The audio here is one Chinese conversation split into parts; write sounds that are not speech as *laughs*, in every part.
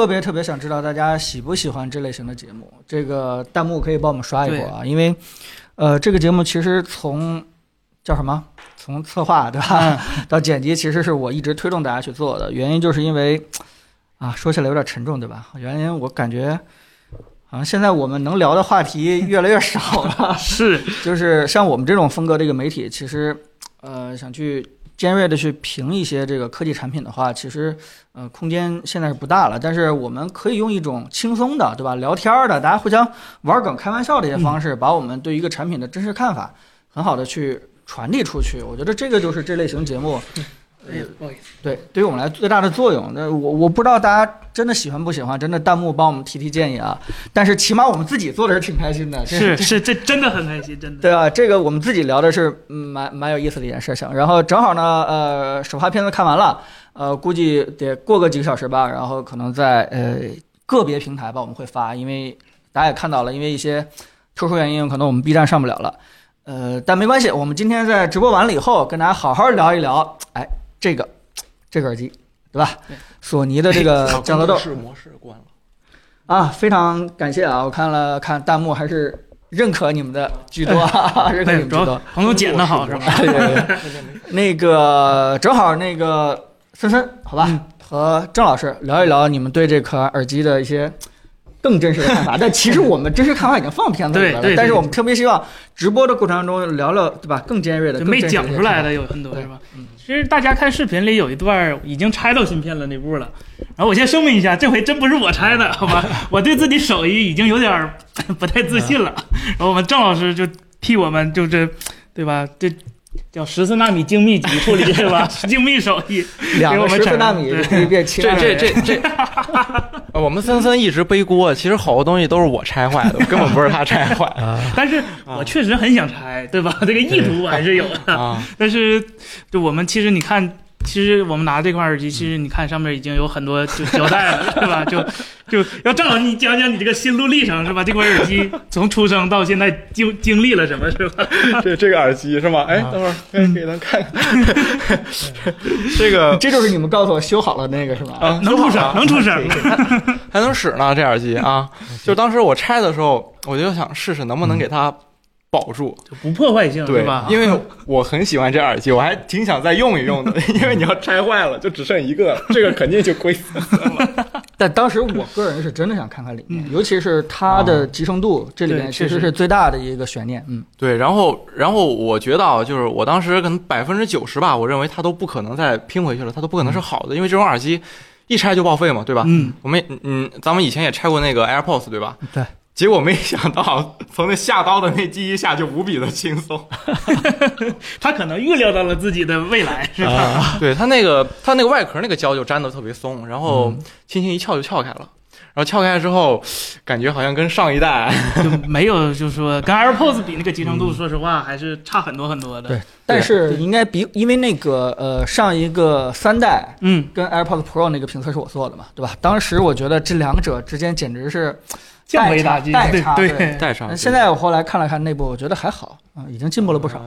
呃，特别特别想知道大家喜不喜欢这类型的节目，这个弹幕可以帮我们刷一波啊，因为，呃，这个节目其实从叫什么，从策划对吧，*laughs* 到剪辑，其实是我一直推动大家去做的，原因就是因为，啊，说起来有点沉重对吧？原因我感觉，好像现在我们能聊的话题越来越少了，*laughs* 是，就是像我们这种风格的一个媒体，其实，呃，想去。尖锐的去评一些这个科技产品的话，其实，呃，空间现在是不大了。但是我们可以用一种轻松的，对吧？聊天的，大家互相玩梗、开玩笑的一些方式，把我们对一个产品的真实看法，很好的去传递出去。我觉得这个就是这类型节目。不好意思。对，对于我们来最大的作用，那我我不知道大家真的喜欢不喜欢，真的弹幕帮我们提提建议啊。但是起码我们自己做的是挺开心的，是是，这真的很开心，真的。对啊，这个我们自己聊的是蛮蛮有意思的一件事情。然后正好呢，呃，首发片子看完了，呃，估计得过个几个小时吧，然后可能在呃个别平台吧我们会发，因为大家也看到了，因为一些特殊原因，可能我们 B 站上不了了。呃，但没关系，我们今天在直播完了以后，跟大家好好聊一聊，哎。这个，这个耳机，对吧？索尼的这个降噪豆模式关了啊！非常感谢啊！我看了看弹幕，还是认可你们的居多，*laughs* 认可你们居多。朋友剪的好是吧？那个正好那个森森，好吧，和郑老师聊一聊你们对这颗耳机的一些。更真实的看法，*laughs* 但其实我们真实看法已经放片子里了。但是我们特别希望直播的过程当中聊聊，对吧？更尖锐的、没讲出来的有很多，是吧？其实大家看视频里有一段已经拆到芯片了那步了。然后我先声明一下，这回真不是我拆的，*laughs* 好吧？我对自己手艺已经有点 *laughs* 不太自信了。然后我们郑老师就替我们就这，对吧？这。叫十四纳米精密级处理是吧？精密手艺，两个十四纳米可以变七这这这这，我们森森一直背锅，其实好多东西都是我拆坏的，根本不是他拆坏。但是我确实很想拆，对吧？*laughs* 这个意图我还是有的。但是，就我们其实你看。其实我们拿这款耳机，其实你看上面已经有很多就 *laughs* 交代了，*laughs* 是吧？就就要正好你讲讲你这个心路历程，是吧？这款耳机 *laughs* 从出生到现在经经历了什么，是吧？这这个耳机是吗？哎，等会儿给咱看看。这个这就是你们告诉我修好了那个是吧？啊，能出声，能出声，还能使呢。这耳机啊，就当时我拆的时候，我就想试试能不能给它。保住就不破坏性，对吧？因为我很喜欢这耳机，我还挺想再用一用的。*laughs* 因为你要拆坏了，就只剩一个，*laughs* 这个肯定就亏死了。*laughs* 但当时我个人是真的想看看里面，尤其是它的集成度，这里面其实是最大的一个悬念。嗯，对。然后，然后我觉得啊，就是我当时可能百分之九十吧，我认为它都不可能再拼回去了，它都不可能是好的，因为这种耳机一拆就报废嘛，对吧？嗯，我们嗯，咱们以前也拆过那个 AirPods，对吧？对。结果没想到，从那下刀的那记一下就无比的轻松。*laughs* 他可能预料到了自己的未来，是吧？对他那个，他那个外壳那个胶就粘的特别松，然后轻轻一撬就撬开了。然后撬开之后，感觉好像跟上一代 *laughs* 就没有，就是说跟 AirPods 比那个集成度，说实话还是差很多很多的。对，但是应该比因为那个呃上一个三代，嗯，跟 AirPods Pro 那个评测是我做的嘛，对吧？当时我觉得这两者之间简直是。降维打击，代差，对带上。现在我后来看了看内部，我觉得还好啊，已经进步了不少。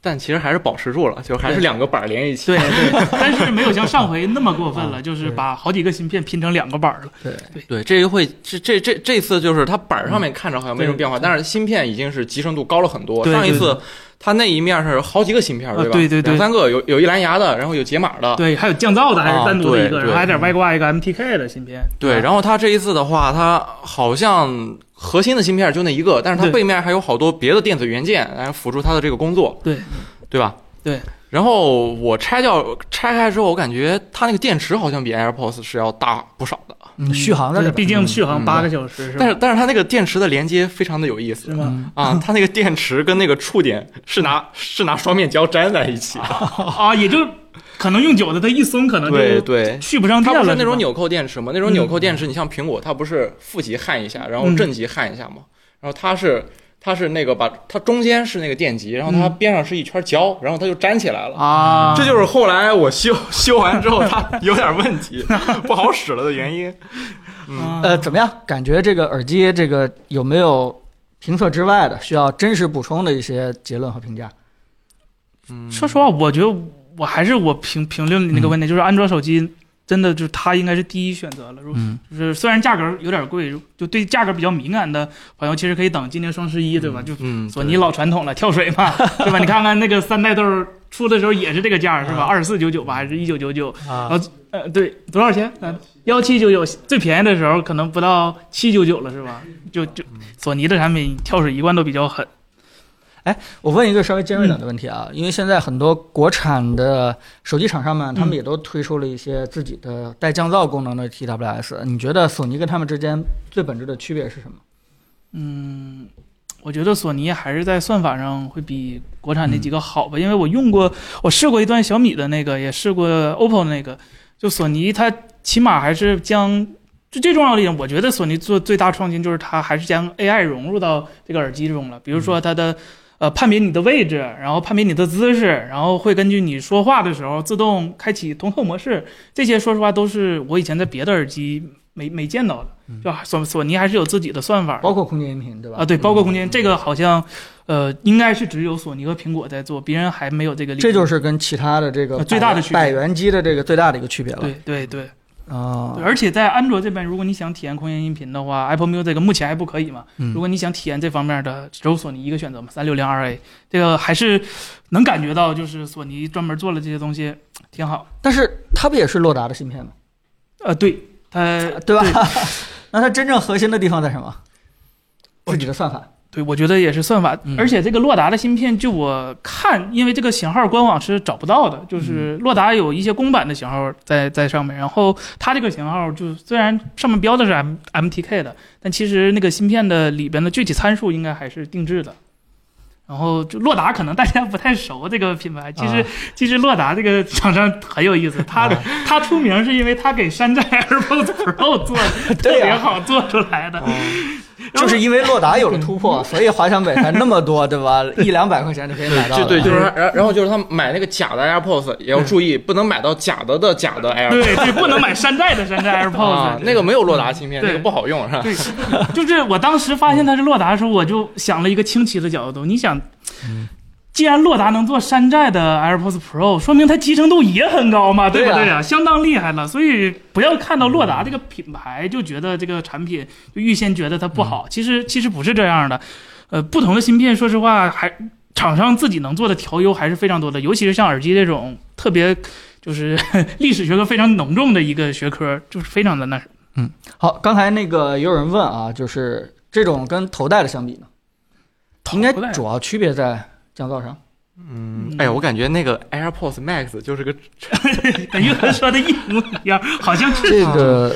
但其实还是保持住了，就还是两个板连一起。对对，*laughs* 但是没有像上回那么过分了，就是把好几个芯片拼成两个板了。对对对，这一会这这这这次就是它板上面看着好像没什么变化，但是芯片已经是集成度高了很多。上一次。它那一面是好几个芯片，对吧？对对对，两三个，有有一蓝牙的，然后有解码的，对，还有降噪的，还是单独的一个，然后还得外挂一个 MTK 的芯片。对，然后它这一次的话，它好像核心的芯片就那一个，但是它背面还有好多别的电子元件来辅助它的这个工作。对，对吧？对。然后我拆掉拆开之后，我感觉它那个电池好像比 AirPods 是要大不少的。嗯，续航的，毕竟续航八个小时，但是但是它那个电池的连接非常的有意思，是吗？啊，它那个电池跟那个触点是拿是拿双面胶粘在一起 *laughs* 啊，也就可能用久了，它一松可能对对续不上电了。它不是那种纽扣电池吗？那种纽扣电池，你像苹果，它不是负极焊一下，然后正极焊一下吗？然后它是。它是那个把它中间是那个电极，然后它边上是一圈胶，然后它就粘起来了啊。这就是后来我修修完之后它有点问题不好使了的原因。*laughs* 嗯呃，怎么样？感觉这个耳机这个有没有评测之外的需要真实补充的一些结论和评价？嗯，说实话，我觉得我还是我评评论那个问题，就是安卓手机真的就是它应该是第一选择了。如嗯，就是虽然价格有点贵，就对价格比较敏感的朋友，其实可以等今年双十一，对吧？就嗯，索尼老传统了，跳水嘛，*laughs* 对吧？你看看那个三代豆出的时候也是这个价，是吧？二十四九九吧，还是一九九九？啊，呃，对，多少钱？嗯，幺七九九，最便宜的时候可能不到七九九了，是吧？就就索尼的产品跳水一贯都比较狠。我问一个稍微尖锐点的问题啊，因为现在很多国产的手机厂商们，他们也都推出了一些自己的带降噪功能的 TWS，你觉得索尼跟他们之间最本质的区别是什么？嗯，我觉得索尼还是在算法上会比国产那几个好吧，因为我用过，我试过一段小米的那个，也试过 OPPO 那个，就索尼它起码还是将。就最重要的一点，我觉得索尼做最大创新就是它还是将 AI 融入到这个耳机中了。比如说它的呃判别你的位置，然后判别你的姿势，然后会根据你说话的时候自动开启通透模式。这些说实话都是我以前在别的耳机没没见到的。就索索尼还是有自己的算法包括空间音频，对吧？啊，对，包括空间这个好像呃应该是只有索尼和苹果在做，别人还没有这个。这就是跟其他的这个呃最大的区别百元机的这个最大的一个区别了。对对对。啊对，，而且在安卓这边，如果你想体验空间音频的话，Apple Music 目前还不可以嘛。嗯如果你想体验这方面的，只有索尼一个选择嘛，三六零 RA，这个还是能感觉到，就是索尼专门做了这些东西，挺好。但是它不也是洛达的芯片吗？呃，对，它对吧？*laughs* 那它真正核心的地方在什么？自己的算法。对，我觉得也是算法，嗯而且这个洛达的芯片，就我看，因为这个型号官网是找不到的，嗯就是洛达有一些公版的型号在在上面，然后它这个型号就虽然上面标的是 M MTK 的，但其实那个芯片的里边的具体参数应该还是定制的。然后就洛达可能大家不太熟这个品牌，其实、啊其实洛达这个厂商很有意思，他的、他出名是因为他给山寨 *laughs* AirPods Pro 做的 *laughs* 特别好做出来的，就是因为洛达有了突破，所以华强北才那么多，对吧？*laughs* 一两百块钱就可以买到了。就对，就是然然后就是他买那个假的 AirPods 也要注意，不能买到假的的假的 AirPods 对对，不能买山寨的山寨 AirPods，、啊，那个没有洛达芯片，那个不好用是吧？对，就是我当时发现它是洛达的时候，我就想了一个清奇的角度。你想，既然洛达能做山寨的 AirPods Pro，说明它集成度也很高嘛，对不对啊？相当厉害了。所以不要看到洛达这个品牌就觉得这个产品就预先觉得它不好，其实其实不是这样的。呃，不同的芯片，说实话，还厂商自己能做的调优还是非常多的，尤其是像耳机这种特别就是 *laughs* 历史学科非常浓重的一个学科，就是非常的那嗯好，刚才那个也有人问啊，就是这种跟头戴的相比呢，应该主要区别在降噪上。嗯，哎呀，我感觉那个 AirPods Max 就是个跟岳哥说的一模一样，*laughs* 好像是这个，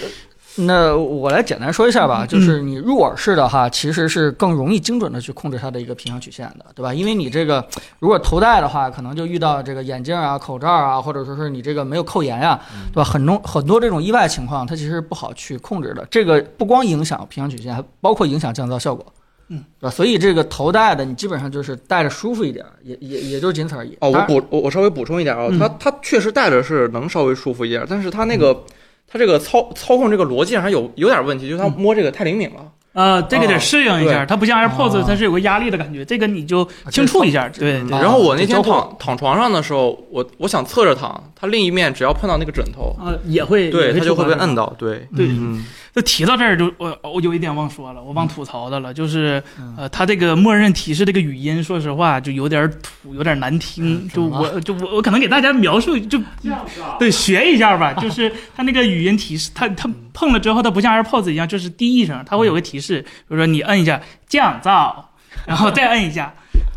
那我来简单说一下吧，就是你入耳式的哈，其实是更容易精准的去控制它的一个频响曲线的，对吧？因为你这个如果头戴的话，可能就遇到这个眼镜啊、口罩啊，或者说是你这个没有扣严呀、对吧？很多很多这种意外情况，它其实不好去控制的。这个不光影响频响曲线，还包括影响降噪效果。嗯，对吧？所以这个头戴的，你基本上就是戴着舒服一点，也也也就仅此而已。哦，我补我我稍微补充一点啊，嗯它它确实戴着是能稍微舒服一点，但是它那个它这个操操控这个逻辑上还有有点问题，就是它摸这个太灵敏了。呃，这个得适应一下，对它不像 AirPods，哦它是有个压力的感觉，这个你就轻触一下，对。然后我那天躺躺床上的时候，我我想侧着躺，它另一面只要碰到那个枕头，啊，也会，对它就会被摁到。对，对嗯，就提到这儿就我我有一点忘说了，我忘吐槽的了，就是嗯呃，它这个默认提示这个语音，说实话就有点土，有点难听。就我就我我可能给大家描述，就对学一下吧。就是它那个语音提示，它它碰了之后，它不像 AirPods 一样，就是第一声，它会有个提示，比如说你摁一下降噪，然后再摁一下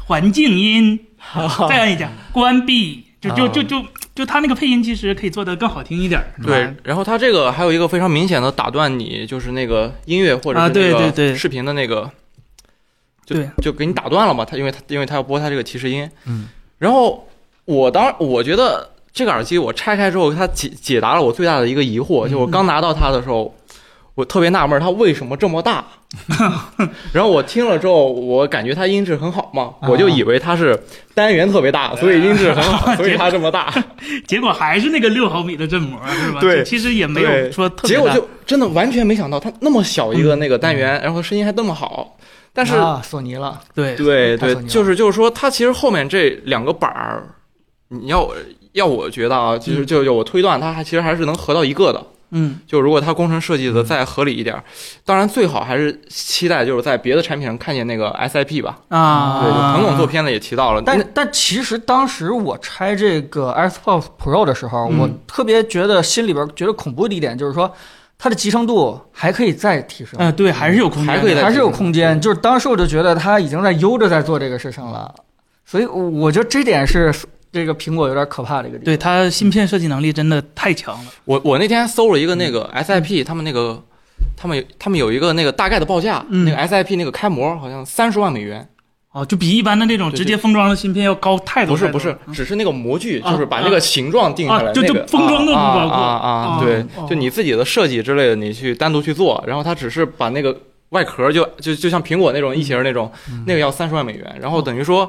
环境音，*laughs* 再摁一下关闭，就就就就就它那个配音其实可以做得更好听一点。对。然后他这个还有一个非常明显的打断你，就是那个音乐或者啊是那个对对对视频的那个，就就给你打断了嘛。他因为他因为他要播他这个提示音，嗯，然后我当我觉得这个耳机我拆开之后，它解解答了我最大的一个疑惑，就我刚拿到它的时候。我特别纳闷，它为什么这么大？*laughs* 然后我听了之后，我感觉它音质很好嘛，啊我就以为它是单元特别大，所以音质很好，*laughs* 所以它这么大。*laughs* 结果还是那个六毫米的振膜，是吧？对其实也没有说特别大结果就真的完全没想到，它那么小一个那个单元，然后声音还那么好。但是，啊，索尼了，对对对，就是就是说，它其实后面这两个板儿，你要要我觉得啊，其实就就我推断，它还其实还是能合到一个的。嗯。就如果它工程设计的再合理一点儿，当然最好还是期待就是在别的产品上看见那个 SIP 吧。啊，对，就彭总做片子也提到了，但但其实当时我拆这个 AirPods Pro 的时候，嗯。我特别觉得心里边觉得恐怖的一点就是说，它的集成度还可以再提升，嗯，对，还是有空间，还可以还是有空间。就是当时我就觉得它已经在悠着在做这个事情了，所以我觉得这点是这个苹果有点可怕的一个地方。对它芯片设计能力真的太强了。我我那天搜了一个那个嗯 SIP，他们那个他们有他们有一个那个大概的报价，嗯那个 SIP 那个开模好像三十万美元，哦，就比一般的那种直接封装的芯片要高太多不是不。是，只是那个模具，啊就是把那个形状定下来，啊就那个就封装都不啊包括啊啊对哦，就你自己的设计之类的，你去单独去做，然后它只是把那个外壳就就就像苹果那种异形那种，嗯那个要三十万美元，然后等于说。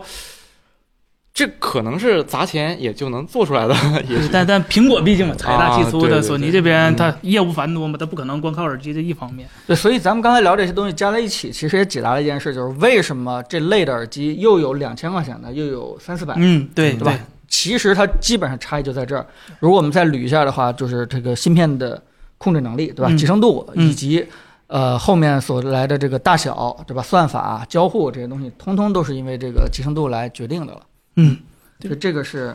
这可能是砸钱也就能做出来的，*laughs* 也是但但苹果毕竟嘛财大气粗的，索尼这边嗯它业务繁多嘛，它不可能光靠耳机这一方面。对，所以咱们刚才聊这些东西加在一起，其实也解答了一件事，就是为什么这类的耳机又有两千块钱的，又有三四百。嗯，对对吧？其实它基本上差异就在这儿。如果我们再捋一下的话，就是这个芯片的控制能力，对吧？嗯集成度嗯以及呃后面所来的这个大小，对吧？算法、交互这些东西，通通都是因为这个集成度来决定的了。嗯，所以这个是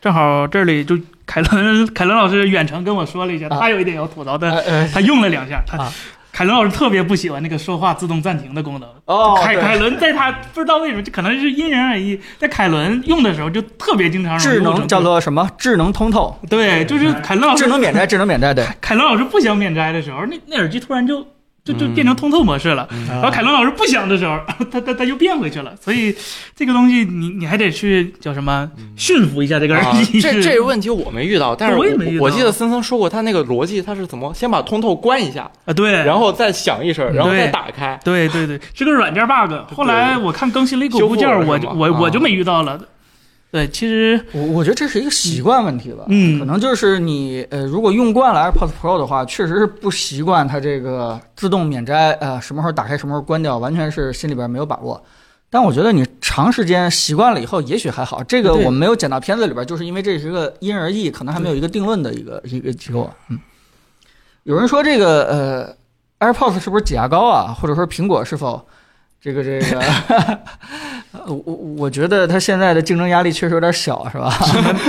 正好这里就凯伦凯伦老师远程跟我说了一下，啊。他有一点要吐槽的，他用了两下，他啊。凯伦老师特别不喜欢那个说话自动暂停的功能。哦，凯凯伦在他不知道为什么，这可能是因人而异，在凯伦用的时候就特别经常智能叫做什么？智能通透，对，就是凯伦老师智能免摘，智能免摘，对。凯伦老师不想免摘的时候，那那耳机突然就就就嗯变成通透模式了。嗯然后凯伦老师不想的时候，*laughs* 他他他又变回去了。所以这个东西你你还得去叫什么驯服一下这个人。这这个问题我没遇到，但是我也没遇到我记得森森说过，他那个逻辑他是怎么先把通透关一下，啊，对，然后再响一声，然后再打开。对对对，是个软件 bug。后来我看更新了一个部件，修复了我就我我就没遇到了。对，其实我我觉得这是一个习惯问题吧，嗯可能就是你呃，如果用惯了 AirPods Pro 的话，确实是不习惯它这个自动免摘，呃，什么时候打开，什么时候关掉，完全是心里边没有把握。但我觉得你长时间习惯了以后，也许还好。这个我们没有剪到片子里边，就是因为这是个因人而异，可能还没有一个定论的一个一个结果。嗯，有人说这个呃，AirPods 是不是挤牙膏啊？或者说苹果是否这个这个？呃我我我觉得他现在的竞争压力确实有点小，是吧？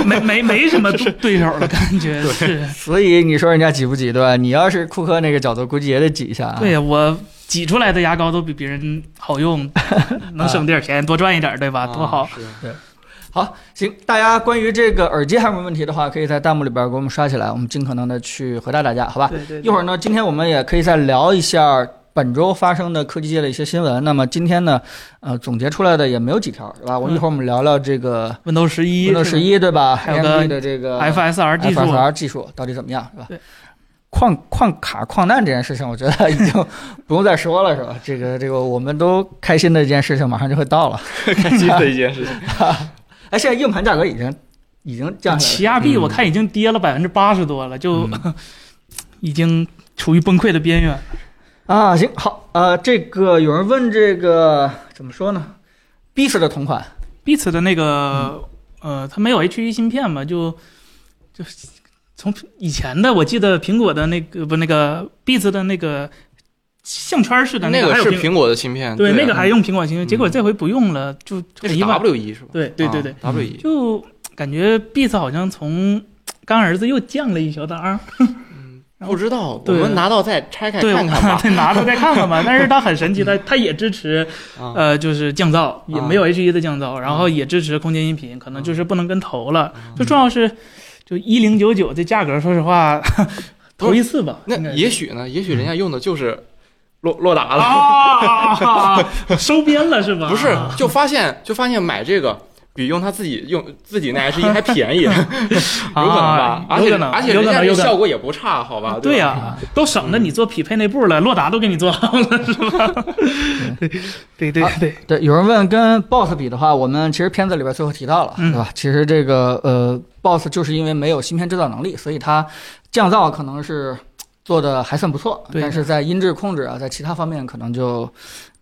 没没没什么 *laughs* 对对手的，感觉是。所以你说人家挤不挤，对吧？你要是库克那个角度，估计也得挤一下啊。对呀，我挤出来的牙膏都比别人好用，*laughs* 能省点钱，多赚一点，对吧？多好。啊是好，行，大家关于这个耳机还有什么问题的话，可以在弹幕里边给我们刷起来，我们尽可能的去回答大家，好吧？对对，一会儿呢，今天我们也可以再聊一下本周发生的科技界的一些新闻。那么今天呢，呃，总结出来的也没有几条，是吧？我一会儿我们聊聊这个 Windows 十一 Windows 十一，对吧还有的这个 FSR 技术，FSR 技术到底怎么样，是吧对？矿矿卡矿难这件事情，我觉得已经不用再说了，是吧？这个这个，我们都开心的一件事情马上就会到了。开心的一件事情。*laughs* 哎，现在硬盘价格已经已经降下来了。起亚币嗯我看已经跌了百分之八十多了，就嗯 *laughs* 已经处于崩溃的边缘。啊，行好，呃，这个有人问这个怎么说呢？Beats 的同款，Beats 的那个、呃，它没有 H1 芯片嘛，就就从以前的我记得苹果的那个不那个 Beats 的那个项圈式的那个个还有苹是苹果的芯片，对对那个还用苹果芯片，嗯结果这回不用了，就那是很意外。W 一是吧？对对对对，啊，W 一。就感觉 Beats 好像从 *tsk* 干儿子又降了一小档。*laughs* 不知道，我对们拿到再拆开对，看看吧。*laughs* 对，拿到再看看吧。*laughs* 但是它很神奇，它它也支持啊呃，就是降噪，也啊没有 H 1的降噪，然后也支持空间音频，可能就是不能跟头了。最重要是，就一零九九这价格，说实话，*laughs* 头一次吧。那也许呢？也许人家用的就是洛洛达了！收编了是吧？不是？就发现就发现买这个比用他自己用自己那 H 一 *laughs* 还便宜，*laughs* 有可能吧？而且而且人家有可能效果也不差，好吧？对呀、都省得你做匹配那步了，洛达都给你做好了，是吧？*laughs* 对对对对，对，有人问跟 BOSS 比的话，我们其实片子里边最后提到了，嗯对吧？其实这个呃，BOSS 就是因为没有芯片制造能力，所以它降噪可能是做的还算不错，但是在音质控制啊，在其他方面可能就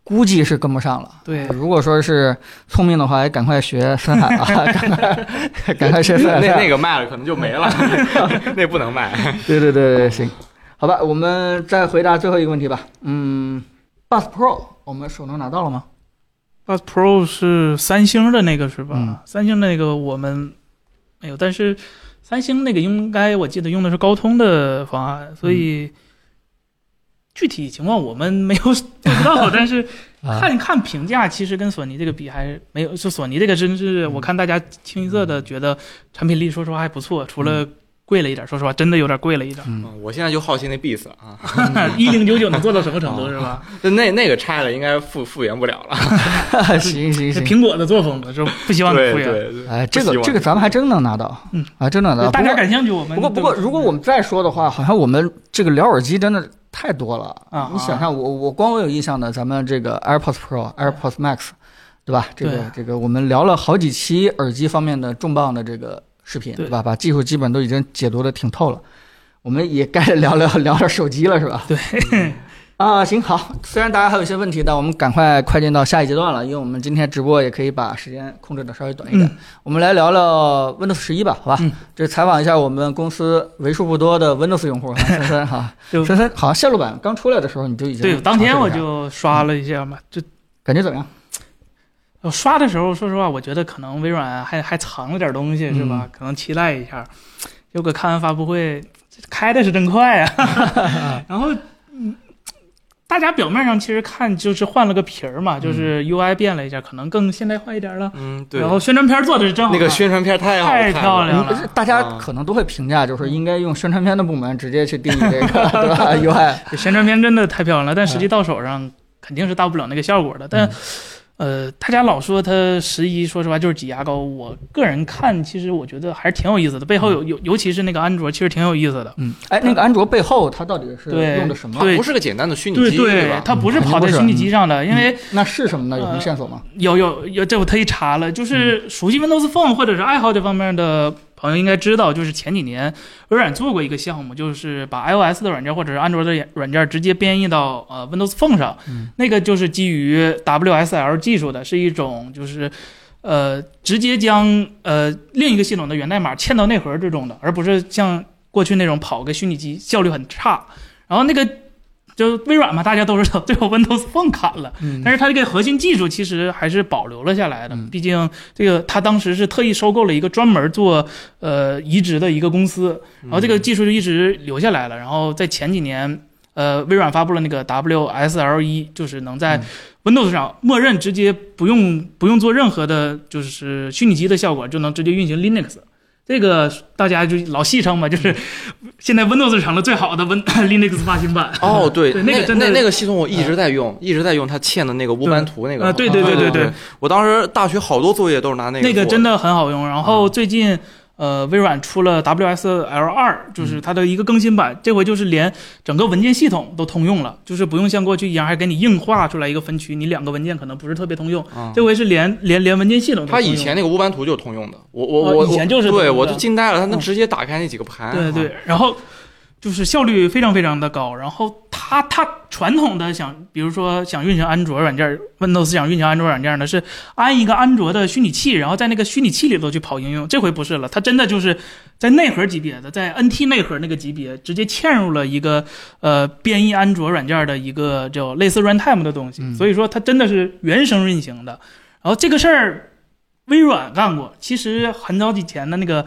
估计是跟不上了。对如果说是聪明的话，也赶快学森海啊，*laughs* 赶快赶快学森海。那那个卖了可能就没了，*laughs* 那不能卖。对对对对，行，好吧，我们再回答最后一个问题吧。嗯，Buds Pro 我们手能拿到了吗？Buds Pro 是三星的那个是吧？嗯三星那个我们没有，但是三星那个应该我记得用的是高通的方案，所以具体情况我们没有 *laughs* 不知道，*laughs* 但是啊，看看评价，其实跟索尼这个比还是没有，就索尼这个真是我看大家清一色的觉得产品力说实话还不错，除了贵了一点，说实话真的有点贵了一点。嗯，嗯我现在就好奇那 Beats 啊，*laughs* 一零九九能做到什么程度是吧？就那那个拆了应该复复原不了了。行行行。苹果的作风了，就不希望你复原。对对，哎，这个这个咱们还真能拿到，嗯，啊，真能拿到。大家感兴趣，我们不过不过，如果我们再说的话，好像我们这个聊耳机真的太多了啊你想想，我我光我有印象的，咱们这个 AirPods Pro、AirPods Max，对吧？这个这个我们聊了好几期耳机方面的重磅的这个视频，对对吧？把技术基本都已经解读的挺透了。我们也该聊聊聊聊手机了，是吧？对。啊，行好，虽然大家还有一些问题，但我们赶快快进到下一阶段了，因为我们今天直播也可以把时间控制的稍微短一点。嗯我们来聊聊 Windows 十一吧，好吧？嗯这采访一下我们公司为数不多的 Windows 用户，哈森森哈，*laughs* 就森森好像线路版刚出来的时候你就已经对，当天我就刷了一下嘛，就感觉怎么样？我刷的时候，说实话，我觉得可能微软还还藏了点东西，是嗯吧？可能期待一下。结果看完发布会，开的是真快啊！*laughs* *laughs* 然后，嗯，大家表面上其实看就是换了个皮儿嘛，就是 UI 变了一下，可能更现代化一点了。嗯对。然。后宣传片做的是真好，那个宣传片太好太漂亮了。嗯大家啊。可能都会评价，就是应该用宣传片的部门直接去定义这个，*laughs* 对吧？UI 宣传片真的太漂亮了，但实嗯。际到手上肯定是大不了那个效果的。但，呃，大家老说它十一，说实话就是挤牙膏。我个人看，其实我觉得还是挺有意思的。背后有有，尤其是那个安卓，其实挺有意思的。嗯，哎，那个安卓背后它到底是用的什么？对不是个简单的虚拟机对机，吧？它不是跑在虚拟机上的，因为那是什么呢？有什么呃线索吗？有有有，这我特意查了，就是熟悉 Windows Phone 或者是爱好这方面的朋友应该知道，就是前几年微软做过一个项目，就是把 iOS 的软件或者是安卓的软件直接编译到呃 Windows Phone 上，嗯那个就是基于 WSL 技术的，是一种就是。呃，直接将呃另一个系统的源代码嵌到内核之中的，而不是像过去那种跑个虚拟机，效率很差。然后那个就微软嘛，大家都知道，最后 Windows Phone 砍了，嗯但是它这个核心技术其实还是保留了下来的嗯。毕竟这个它当时是特意收购了一个专门做呃移植的一个公司，然后这个技术就一直留下来了。然后在前几年，呃，微软发布了那个 WSL 一，就是能在嗯 Windows 上默认直接不用不用做任何的，就是虚拟机的效果，就能直接运行 Linux。这个大家就老戏称嘛，就是现在 Windows 成了最好的 Win *laughs* Linux 发行版。哦，对，对那个真的那那个系统我一直在用，一直在用它嵌的那个乌班图那个。啊对对对对对对，我当时大学好多作业都是拿那个那个真的很好用。然后嗯最近，呃，微软出了 WSL 二，嗯就是它的一个更新版，这回就是连整个文件系统都通用了，就是不用像过去一样还给你硬画出来一个分区，你两个文件可能不是特别通用。啊。这回是连连连文件系统都它通用。以前那个乌班图就是通用的，我我哦我以前就是对我就惊呆了，它能嗯直接打开那几个盘。啊对对，然后就是效率非常非常的高。然后它它传统的想，比如说想运行安卓软件，Windows 想运行安卓软件呢，是安一个安卓的虚拟器，然后在那个虚拟器里头去跑应用。这回不是了，它真的就是在内核级别的，在 NT 内核那个级别，直接嵌入了一个呃编译安卓软件的一个叫类似 runtime 的东西。嗯所以说它真的是原生运行的。然后这个事儿。微软干过，其实很早以前的那个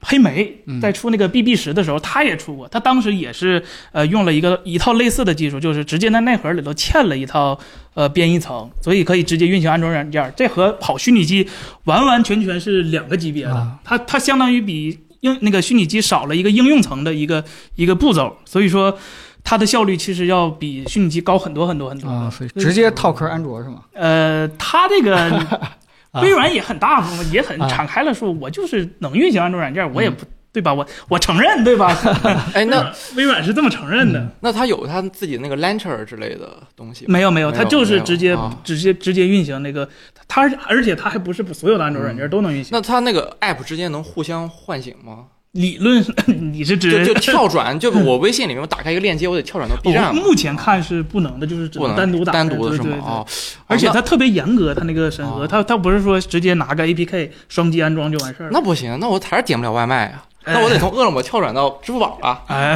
黑莓嗯在出那个 BB 十的时候，它也出过，它当时也是呃用了一个一套类似的技术，就是直接在内核里头嵌了一套呃编译层，所以可以直接运行安卓软件。这和跑虚拟机完完全全是两个级别的，啊它它相当于比应那个虚拟机少了一个应用层的一个一个步骤，所以说。它的效率其实要比虚拟机高很多很多很多。啊，所以直接套壳安卓是吗？呃，它这个啊 *laughs* 微软也很大方，也很啊敞开了说，我就是能运行安卓软件，我也嗯不对吧？我我承认对吧？*laughs* 哎，那 *laughs* 微软是这么承认的。那它有它自己那个 Launcher 之类的东西吗？没有没有，它就是直接啊直接直接运行那个，它而且它还不是所有的安卓软件都能运行。那它那个 App 之间能互相唤醒吗？理论 *laughs* 你是指就就 *laughs* 跳转，就我微信里面我打开一个链接，我得跳转到 *laughs* B 站嘛。目前看是不能的，就是只能单独打开。单独的是吗？对对对哦，而且那它特别严格，它那个审核，哦它它不是说直接拿个 APK 双击安装就完事儿了。那不行，那我还是点不了外卖啊。哎那我得从饿了么跳转到支付宝啊！哎，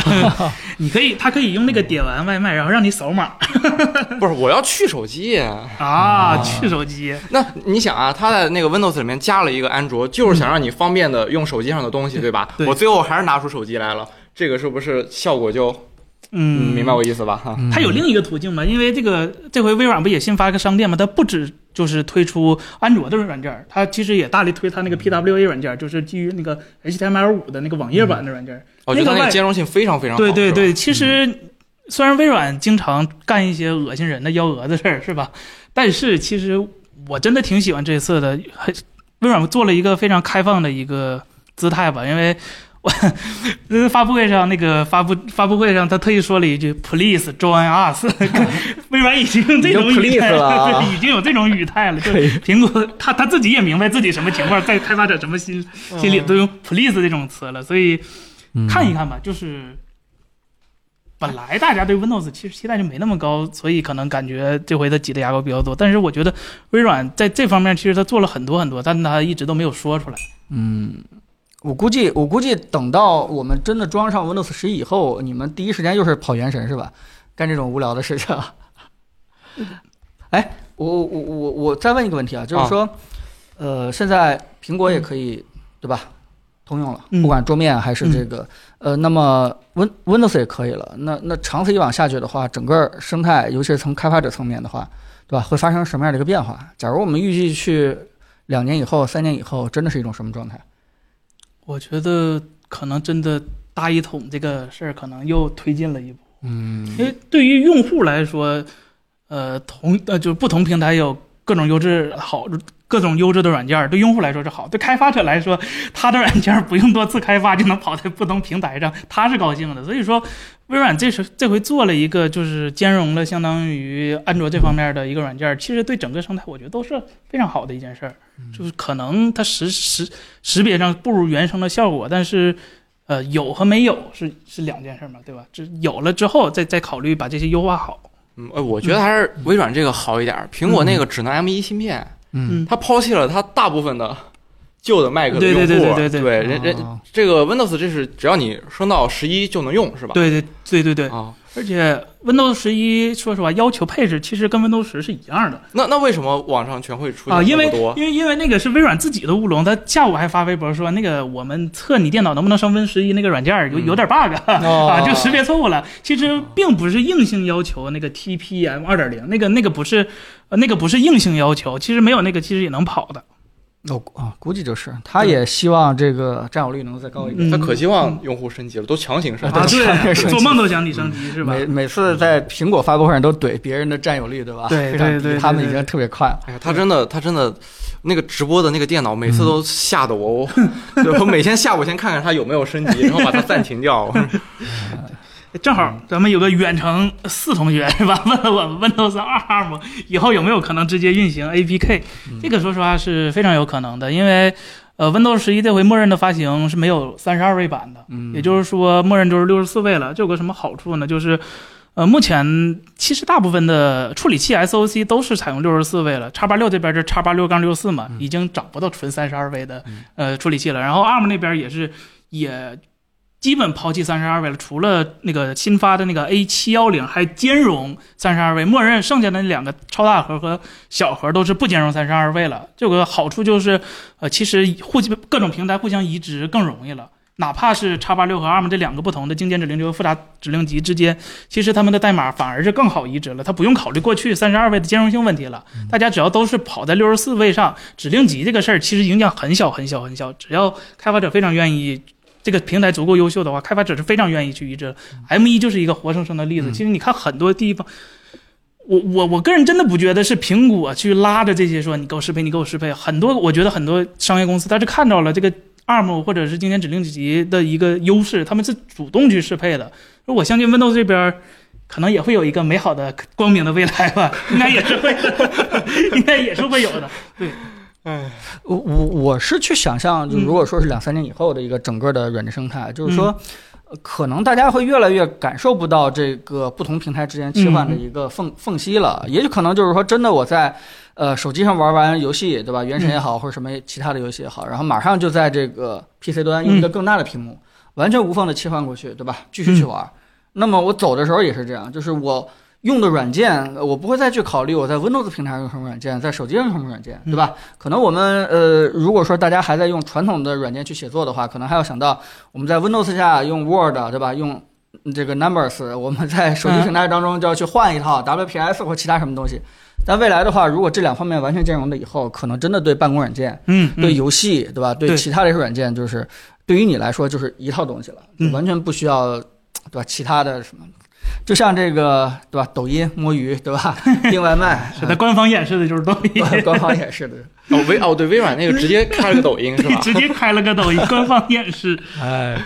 你可以，他可以用那个点完外卖，然后让你扫码 *laughs* 不是，我要去手机。啊，去手机。那你想啊，他在那个 Windows 里面加了一个安卓，就是想让你方便的用手机上的东西，对吧？对我最后还是拿出手机来了，这个是不是效果就嗯，明白我意思吧？哈，它有另一个途径嘛？因为这个这回微软不也新发个商店嘛？它不止就是推出安卓的软件，它其实也大力推它那个 PWA 软件儿，就是基于那个 HTML5 的那个网页版的软件儿。我觉得它那个兼容性非常非常好。对对对，其实虽然微软经常干一些恶心人的幺蛾子事儿，是吧？但是其实我真的挺喜欢这次的，很微软做了一个非常开放的一个姿态吧，因为。我 *laughs* 呃发布会上那个发布发布会上，他特意说了一句 “Please join us”，*laughs* 微软已经用这种语态了 *laughs* 已经有这种语态了。就苹果他他自己也明白自己什么情况，在开发者什么心心里都用 “please” 这种词了，所以看一看吧，就是本来大家对 Windows 其实期待就没那么高，所以可能感觉这回他挤的牙膏比较多。但是我觉得微软在这方面其实他做了很多很多，但他一直都没有说出来。嗯，我估计，我估计等到我们真的装上 Windows 十一以后，你们第一时间又是跑原神是吧？干这种无聊的事情。*laughs* 哎，我我我我我再问一个问题啊，就是说，呃，现在苹果也可以，对吧？通用了，嗯不管桌面还是这个，呃，那么 Win Windows 也可以了。那那长此以往下去的话，整个生态，尤其是从开发者层面的话，对吧？会发生什么样的一个变化？假如我们预计去两年以后、三年以后，真的是一种什么状态？我觉得可能真的大一统这个事儿可能又推进了一步，嗯因为对于用户来说，呃，同呃就是不同平台有各种优质好。各种优质的软件对用户来说是好，对开发者来说，他的软件不用多次开发就能跑在不同平台上，他是高兴的。所以说，微软这是这回做了一个就是兼容了相当于安卓这方面的一个软件，其实对整个生态我觉得都是非常好的一件事儿。就是可能它识识识别上不如原生的效果，但是呃有和没有是是两件事嘛，对吧？这有了之后再再考虑把这些优化好。嗯，呃，我觉得还是微软这个好一点儿。苹果那个只能 M 1芯片，嗯，它抛弃了它大部分的旧的 Mac 的对用户。对对对对对人人哦这个 Windows 这是只要你升到十一就能用，是吧？对对对对对，啊，而且 Windows 十一说实话要求配置其实跟 Windows 十是一样的那那为什么网上全会出啊，因为？因为因为那个是微软自己的乌龙，他下午还发微博说那个我们测你电脑能不能升 Win 十一那个软件有有点 bug、*laughs* 哦啊，就识别错误了。其实并不是硬性要求那个 TPM 二点零，那个那个不是呃那个不是硬性要求，其实没有那个其实也能跑的。哦啊，估计就是，他也希望这个占有率能再高一点。嗯它可希望用户升级了，都强行升级。啊，对做梦都想你升级是吧？每每次在苹果发布会上都怼别人的占有率，对吧？对对对他们已经特别快了。哎呀，他真的，他真的，那个直播的那个电脑，每次都吓得我，我，*laughs* 对我每天下午先看看它有没有升级，然后把它暂停掉。*laughs* 正好咱们有个远程四同学是吧？*laughs* 问了我们 Windows 二 ARM 以后有没有可能直接运行 APK？这个说实话是非常有可能的，因为呃 Windows 十一这回默认的发行是没有三十二位版的，嗯也就是说默认就是六十四位了。这有个什么好处呢？就是呃目前其实大部分的处理器 SOC 都是采用六十四位了，叉八六这边是叉八六杠六四嘛，已经找不到纯三十二位的呃处理器了。然后 ARM 那边也是也。基本抛弃三十二位了，除了那个新发的那个 A 七幺零还兼容三十二位，默认剩下的那两个超大核和小核都是不兼容三十二位了。这个好处就是，呃，其实互各种平台互相移植更容易了。哪怕是叉八六和 ARM 这两个不同的精简指令集和复杂指令集之间，其实他们的代码反而是更好移植了。它不用考虑过去三十二位的兼容性问题了。大家只要都是跑在六十四位上，指令集这个事儿其实影响很小很小很小。只要开发者非常愿意。这个平台足够优秀的话，开发者是非常愿意去移植。M 一就是一个活生生的例子。其实你看很多地方，我我我个人真的不觉得是苹果去拉着这些说你给我适配，你给我适配。很多我觉得很多商业公司他是看到了这个 ARM 或者是经典指令集的一个优势，他们是主动去适配的。我相信 Windows 这边。可能也会有一个美好的、光明的未来吧，应该也是会的，*laughs* 应该也是会有的。对，哎，我我我是去想象，就如果说是两三年以后的一个整个的软件生态，就是说。呃可能大家会越来越感受不到这个不同平台之间切换的一个缝缝隙了，也有可能就是说，真的我在呃手机上玩完游戏，对吧？原神也好，或者什么其他的游戏也好，然后马上就在这个 PC 端用一个更大的屏幕，完全无缝的切换过去，对吧？继续去玩。那么我走的时候也是这样，就是我用的软件，呃我不会再去考虑我在 Windows 平台上用什么软件，在手机上用什么软件，对吧？可能我们呃，如果说大家还在用传统的软件去写作的话，可能还要想到我们在 Windows 下用 Word，对吧？用这个 Numbers，*laughs* 我们在手机平台当中就要去换一套 WPS 或其他什么东西。但未来的话，如果这两方面完全兼容了以后，可能真的对办公软件、嗯，嗯对游戏，对吧？对对其他的一些软件，就是对于你来说就是一套东西了，完全不需要，对吧？其他的什么，就像这个，对吧？抖音摸鱼，对吧？*laughs* 订外卖，是的，官方演示的就是抖音，呃官方演示的。哦微哦对，微软那个直接开了个抖音是吧？直接开了个抖音官方演示。*laughs* 哎，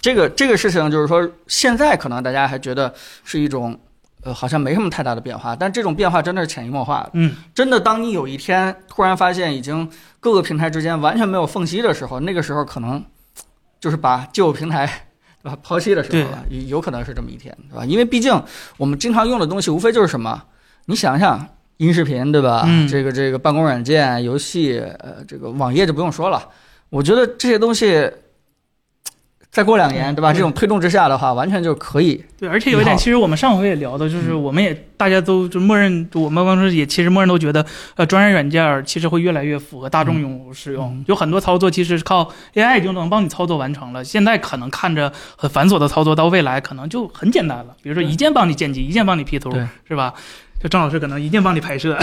这个这个事情就是说，现在可能大家还觉得是一种，呃，好像没什么太大的变化，但这种变化真的是潜移默化的。嗯，真的，当你有一天突然发现已经各个平台之间完全没有缝隙的时候，那个时候可能就是把旧平台对吧抛弃的时候了，有有可能是这么一天，对吧？因为毕竟我们经常用的东西无非就是什么，你想想。音视频对吧？嗯这个这个办公软件、游戏，呃，这个网页就不用说了。我觉得这些东西，再过两年，对吧？这种推动之下的话，完全就可以。对，而且有一点，其实我们上回也聊的，就是嗯我们也大家都就默认，我们办公室也其实默认都觉得，呃，专业软件儿其实会越来越符合大众用户使用嗯，有很多操作其实是靠 AI 就能帮你操作完成了。现在可能看着很繁琐的操作，到未来可能就很简单了，比如说一键帮你剪辑，一键帮你 P 图，是吧？就张老师可能一定帮你拍摄，*laughs*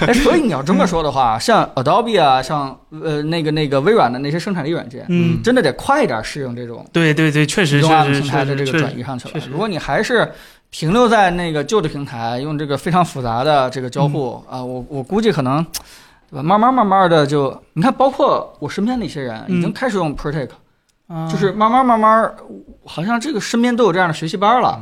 哎，所以你要这么说的话，像 Adobe 啊，像呃那个那个微软的那些生产力软件，嗯，真的得快一点适应这种对对对，确实移动确 App 实平台的这个转移上去了。如果你还是停留在那个旧的平台，用这个非常复杂的这个交互啊、我我估计可能，对吧？慢慢慢慢的就，你看，包括我身边的一些人已经嗯开始用 Protect，、啊就是慢慢慢慢，好像这个身边都有这样的学习班了。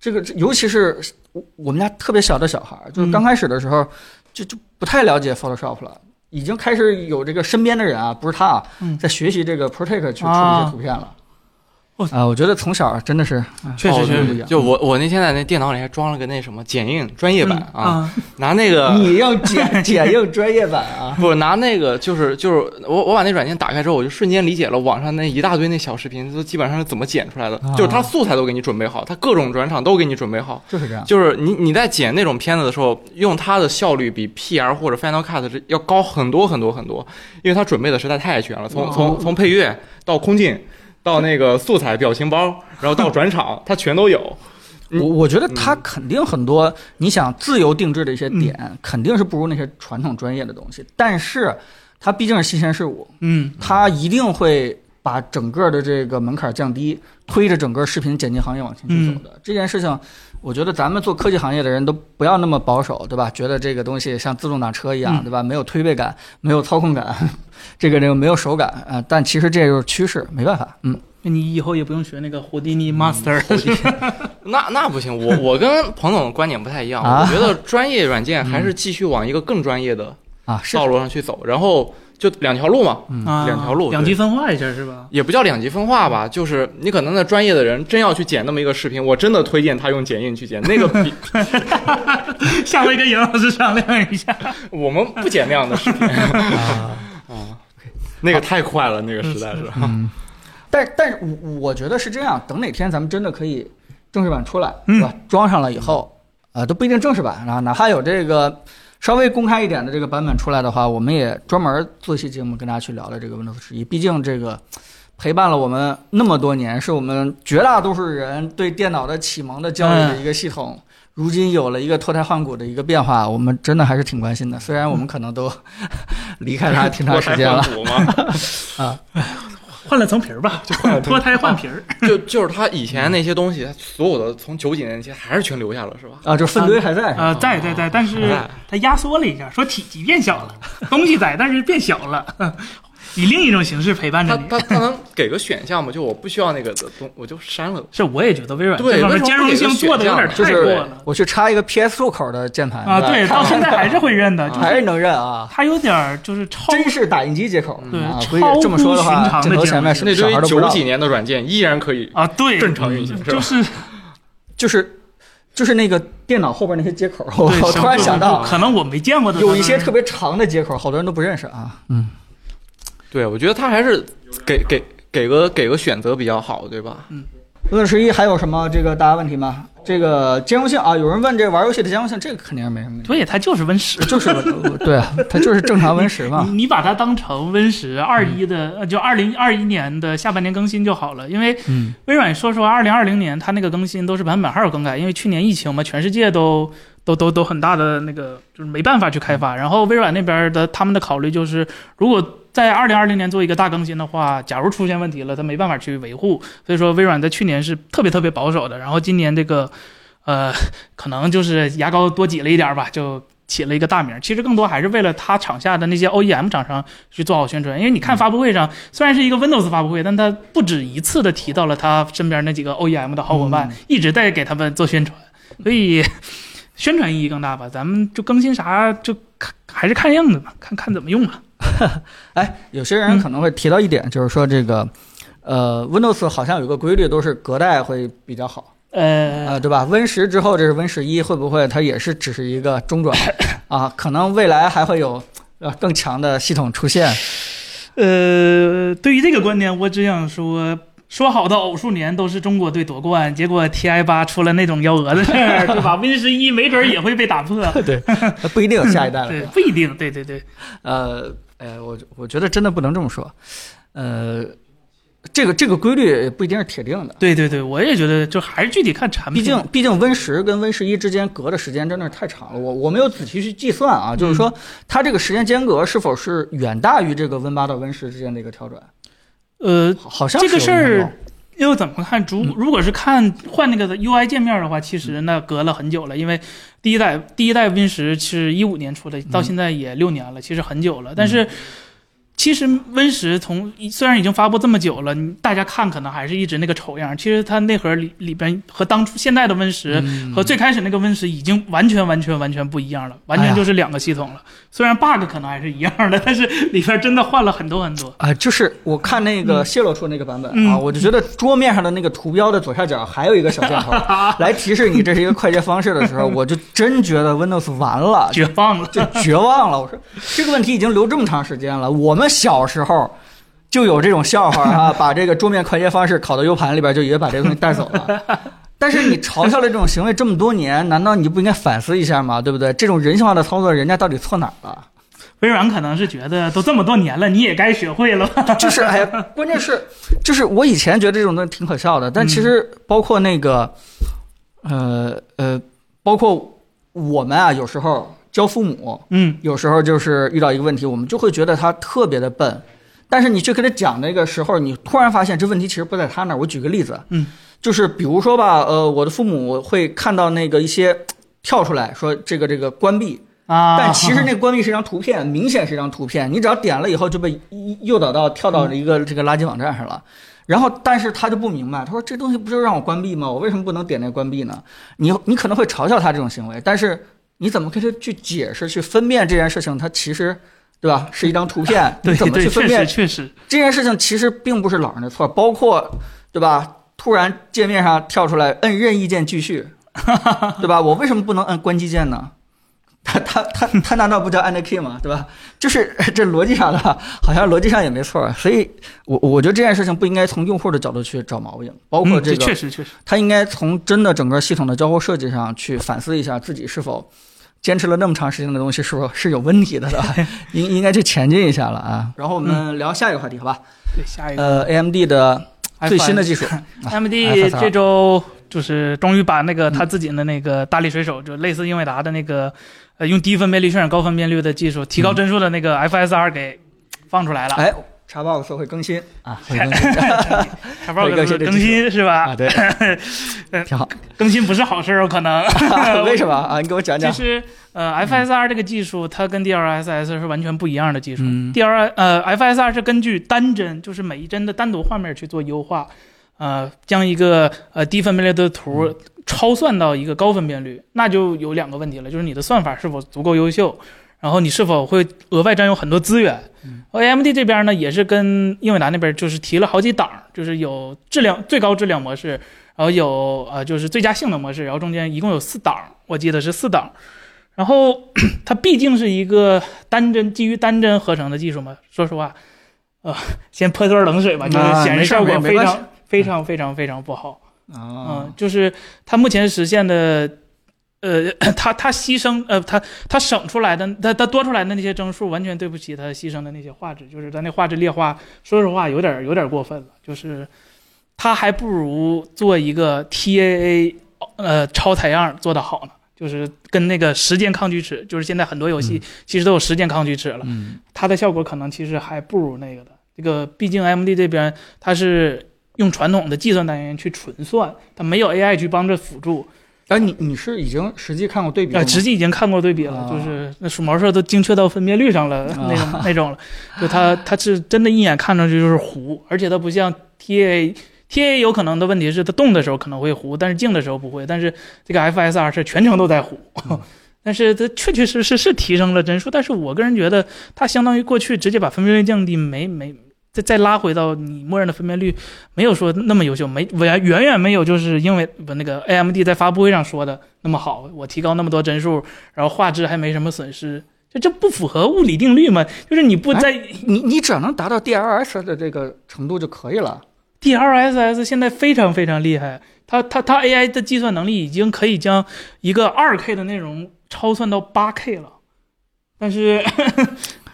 这个尤其是我我们家特别小的小孩，就是刚开始的时候就就不太了解 Photoshop 了。已经开始有这个身边的人啊，不是他啊，嗯在学习这个 Protect 去处理一啊些图片了。我啊，我觉得从小真的是，啊确实确实不一样。就我我那天在那电脑里还装了个那什么剪映专业版啊，啊，拿那个你要剪 *laughs* 剪映专业版啊，*laughs* 不拿那个就是就是我我把那软件打开之后，我就瞬间理解了网上那一大堆那小视频都基本上是怎么剪出来的，啊就是它素材都给你准备好，它各种转场都给你准备好。就是这样。就是你你在剪那种片子的时候，用它的效率比 PR 或者 Final Cut 这要高很多很多很多，因为它准备的实在太全了，从哦从从配乐到空镜，到那个素材表情包，然后到转场，它全都有。嗯我我觉得它肯定很多，你想自由定制的一些点，嗯肯定是不如那些传统专业的东西。但是它毕竟是新鲜事物，嗯它一定会把整个的这个门槛降低，推着整个视频剪辑行业往前去走的。这件事情，我觉得咱们做科技行业的人都不要那么保守，对吧？觉得这个东西像自动挡车一样，嗯对吧？没有推背感，*laughs* 没有操控感，*laughs* 这个这个没有手感啊、呃但其实这就是趋势，没办法，嗯。你以后也不用学那个胡迪尼 Master，那那不行，我 *laughs* 我跟彭总的观点不太一样，啊我觉得专业软件还是继续往一个更专业的啊，道路上去走，然后就两条路嘛，嗯两条路两极分化一下是吧？也不叫两极分化吧，就是你可能那专业的人真要去剪那么一个视频，我真的推荐他用剪映去剪，那个比下回跟杨老师商量一下。*laughs* 我们不剪那样的视频 *laughs* 啊，*laughs* 那个太快了，那个实在是。嗯，但但是我我觉得是这样，等哪天咱们真的可以正式版出来，嗯是吧？装上了以后，呃，都不一定正式版啊，哪怕有这个稍微公开一点的这个版本出来的话，我们也专门做一期节目跟大家去聊聊这个 Windows 十一，毕竟这个。陪伴了我们那么多年，是我们绝大多数人对电脑的启蒙的教育的一个系统。如今有了一个脱胎换骨的一个变化，我们真的还是挺关心的。虽然我们可能都离开它挺长时间了，脱胎 *laughs* 换了层皮儿吧，*laughs* 就脱胎换皮儿。就就是他以前那些东西，他所有的从九几年前还是全留下了，是吧？啊，就粪堆还在。啊，在在在，但是它压缩了一下，说体积变小了，东西在，但是变小了。以另一种形式陪伴着你。他 *laughs* 他他能给个选项吗？就我不需要那个的东，我就删了。是，我也觉得微软对兼容性做的有点太过了我去插一个 PS 入口的键盘啊！对，到现在还是会认的，啊就是还是能认啊。它有点儿就是超真是打印机接口，对啊，超估计这么说的话，乎寻常的镜头前面是那堆小孩都不知道九几年的软件依然可以啊，对，正常运行，是吧？就是就是就是那个电脑后边那些接口，我突然想到，可能我没见过的，有一些特别长的接口，好多人都不认识啊。嗯，对，我觉得他还是给给给个给个选择比较好，对吧？Win 十一还有什么这个大家问题吗？这个兼容性啊，有人问这玩游戏的兼容性，这个肯定是没什么问题。对，它就是 Win 十，就是 *laughs* 对啊，它就是正常 Win 十嘛你。你把它当成 Win 十二一的，呃就二零二一年的下半年更新就好了。因为嗯微软说实话，二零二零年它那个更新都是版本号更改，因为去年疫情嘛，全世界都都都都很大的那个就是没办法去开发。然后微软那边的他们的考虑就是，如果在二零二零年做一个大更新的话，假如出现问题了，它没办法去维护。所以说微软在去年是特别特别保守的。然后今年这个，呃，可能就是牙膏多挤了一点儿吧，就。起了一个大名，其实更多还是为了他场下的那些 OEM 厂商去做好宣传。因为你看发布会上，虽然是一个 Windows 发布会，但他不止一次的提到了他身边那几个 OEM 的好伙伴，嗯一直在给他们做宣传，所以宣传意义更大吧。咱们就更新啥就看还是看样子吧，看看怎么用吧。*laughs* 哎，有些人可能会提到一点，就是说这个，呃，Windows 好像有个规律，都是隔代会比较好，呃，呃，对吧？Win 十之后，这是 Win 十一，会不会它也是只是一个中转 *laughs* 啊？可能未来还会有呃更强的系统出现。呃，对于这个观点，我只想说，说好的偶数年都是中国队夺冠，结果 TI 八出了那种幺蛾子事儿，对吧？*laughs* Win 十一没准儿也会被打破，对，不一定有下一代了。对，不一定，对对对，呃，哎，我我觉得真的不能这么说，呃，这个这个规律不一定是铁定的。对对对，我也觉得，就还是具体看产品。毕竟，毕竟 Win 十跟 Win 十一之间隔的时间真的是太长了，我我没有仔细去计算啊，就是说它这个时间间隔是否是远大于这个 Win 八到 Win 十之间的一个跳转？呃，好好像这个事儿又怎么看？如如果是看换那个 UI 界面的话，其实那隔了很久了，因为第一代第一代 Win 十是一五年出的，到现在也六年了，其实很久了。但是其实 Win 十从虽然已经发布这么久了，大家看可能还是一直那个丑样。其实它内核里里边和当初现在的 Win 十、嗯和最开始那个 Win 十已经完全完全完全不一样了，完全就是两个系统了。虽然 bug 可能还是一样的，但是里边真的换了很多很多。啊、就是我看那个泄露出那个版本、嗯啊，我就觉得桌面上的那个图标的左下角还有一个小箭头 *laughs* 来提示你这是一个快捷方式的时候，*laughs* 我就真觉得 Windows 完了，绝望了，就绝望了。我说这个问题已经留这么长时间了，我们小时候就有这种笑话啊，*laughs* 把这个桌面快捷方式拷到 U 盘里边，就以为把这个东西带走了。但是你嘲笑了这种行为这么多年，难道你就不应该反思一下吗？对不对？这种人性化的操作，人家到底错哪儿了？微软可能是觉得都这么多年了，你也该学会了吧？*laughs* 就是哎呀，关键是，就是我以前觉得这种东西挺可笑的，但其实包括那个，呃呃，包括我们啊，有时候教父母，嗯，有时候就是遇到一个问题，我们就会觉得他特别的笨，但是你去跟他讲那个时候，你突然发现这问题其实不在他那儿。我举个例子，嗯，就是比如说吧，呃，我的父母会看到那个一些跳出来说这个这个关闭，啊，但其实那关闭是一张图片，明显是一张图片，你只要点了以后就被诱导到跳到一个这个垃圾网站上了。然后，但是他就不明白，他说这东西不就是让我关闭吗？我为什么不能点那个关闭呢？你你可能会嘲笑他这种行为，但是你怎么跟他去解释、去分辨这件事情？它其实，对吧？是一张图片，你怎么去分辨实确实，这件事情？其实并不是老人的错，包括对吧？突然界面上跳出来摁任意键继续，对吧？我为什么不能摁关机键呢？他他他他难道不叫 and key 吗？对吧？就是 *laughs* 这逻辑上的，好像逻辑上也没错。所以我我觉得这件事情不应该从用户的角度去找毛病，包括嗯这个，确实确实，他应该从真的整个系统的交互设计上去反思一下自己是否坚持了那么长时间的东西是否是有问题的，对吧？应应该去前进一下了啊。然后我们聊下一个话题，好吧？对下一个呃，AMD 的最新的技术，AMD 这周就是终于把那个他自己的那个大力水手，就类似英伟达的那个呃用低分辨率渲染高分辨率的技术，提高帧数的那个 FSR 给放出来了。哎，Xbox 会更新啊，会开更新叉 box 更新这更新是吧？啊，*laughs* 对，挺好。更新不是好事儿，有可能。为什么啊？你给我讲讲。其实，呃，FSR 这个技术，它跟 DLSS 是完全不一样的技术。嗯 DL 呃，FSR 是根据单帧，就是每一帧的单独画面去做优化，呃，将一个呃低分辨率的图超算到一个高分辨率，那就有两个问题了，就是你的算法是否足够优秀，然后你是否会额外占用很多资源。嗯 AMD 这边呢，也是跟英伟达那边就是提了好几档，就是有质量最高质量模式，然后有呃就是最佳性能模式，然后中间一共有四档，我记得是四档。然后 *clears throat* 它毕竟是一个单帧基于单帧合成的技术嘛，说实话，呃，先泼段冷水吧，就是显示效果非常非常非常非常不好。啊嗯，，就是它目前实现的，呃，*clears throat* 它它牺牲呃，它它省出来的，它它多出来的那些帧数，完全对不起它牺牲的那些画质，就是它那画质劣化，说实话有点有点过分了，就是它还不如做一个 TAA 呃超采样做得好呢。就是跟那个时间抗锯齿，就是现在很多游戏其实都有时间抗锯齿了，嗯它的效果可能其实还不如那个的。这个毕竟 AMD 这边它是用传统的计算单元去纯算，它没有 AI 去帮着辅助。哎，你你是已经实际看过对比了呃，实际已经看过对比了，啊就是那鼠毛社都精确到分辨率上了，那种啊那种了。就它 *laughs* 它是真的一眼看上去就是糊，而且它不像 TA。TA 有可能的问题是它动的时候可能会糊，但是静的时候不会。但是这个 FSR 是全程都在糊，*laughs* 但是它确确实实是提升了帧数。但是我个人觉得它相当于过去直接把分辨率降低，没没再再拉回到你默认的分辨率，没有说那么优秀，没远远远没有就是因为不那个 AMD 在发布会上说的那么好。我提高那么多帧数，然后画质还没什么损失，这这不符合物理定律吗？就是你不在、你你只要能达到 DLS 的这个程度就可以了。DLSS 现在非常非常厉害，它它它 AI 的计算能力已经可以将一个 2K 的内容超算到 8K 了，但是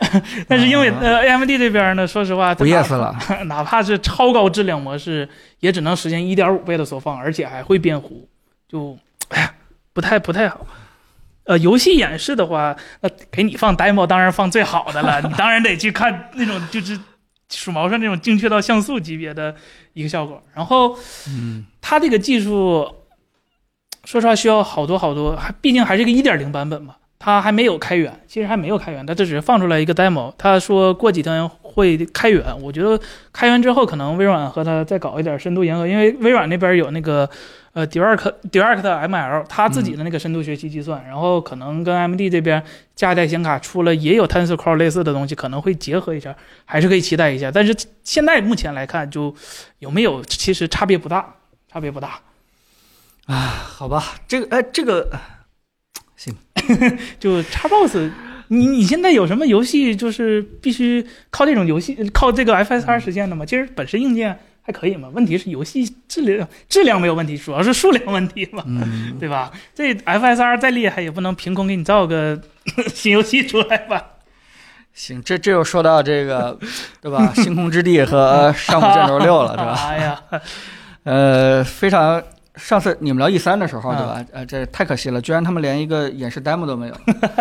*laughs* 但是因为呃 AMD 这边呢，说实话它不 yes 了，*laughs* 哪怕是超高质量模式，也只能实现一点五倍的缩放，而且还会变糊，就哎呀不太不太好。呃，游戏演示的话，那给你放 demo 当然放最好的了，你当然得去看那种就是鼠毛上那种精确到像素级别的一个效果。然后嗯它这个技术，说实话需要好多好多，还毕竟还是个一点零版本嘛，它还没有开源，其实还没有开源，它这只是放出来一个 demo。他说过几天会开源，我觉得开源之后可能微软和他再搞一点深度研合，因为微软那边有那个呃 Direct Direct ML，他自己的那个深度学习计算，然后可能跟 AMD 这边下一代显卡出了也有 Tensor Core 类似的东西，可能会结合一下，还是可以期待一下。但是现在目前来看，就有没有其实差别不大，差别不大。啊好吧，这个哎，这个 *laughs* 就 Xbox，你你现在有什么游戏就是必须靠这种游戏靠这个 FSR 实现的吗？其实本身硬件还可以嘛，问题是游戏质量质量没有问题，主要是数量问题嘛，嗯，*laughs* 对吧？这 FSR 再厉害也不能凭空给你造个 *laughs* 新游戏出来吧？行，这这又说到这个，对吧？星空之地和上古卷轴六了，对吧？哎呀，呃，非常。上次你们聊 E 三的时候，啊对吧？呃，这太可惜了，居然他们连一个演示 demo 都没有，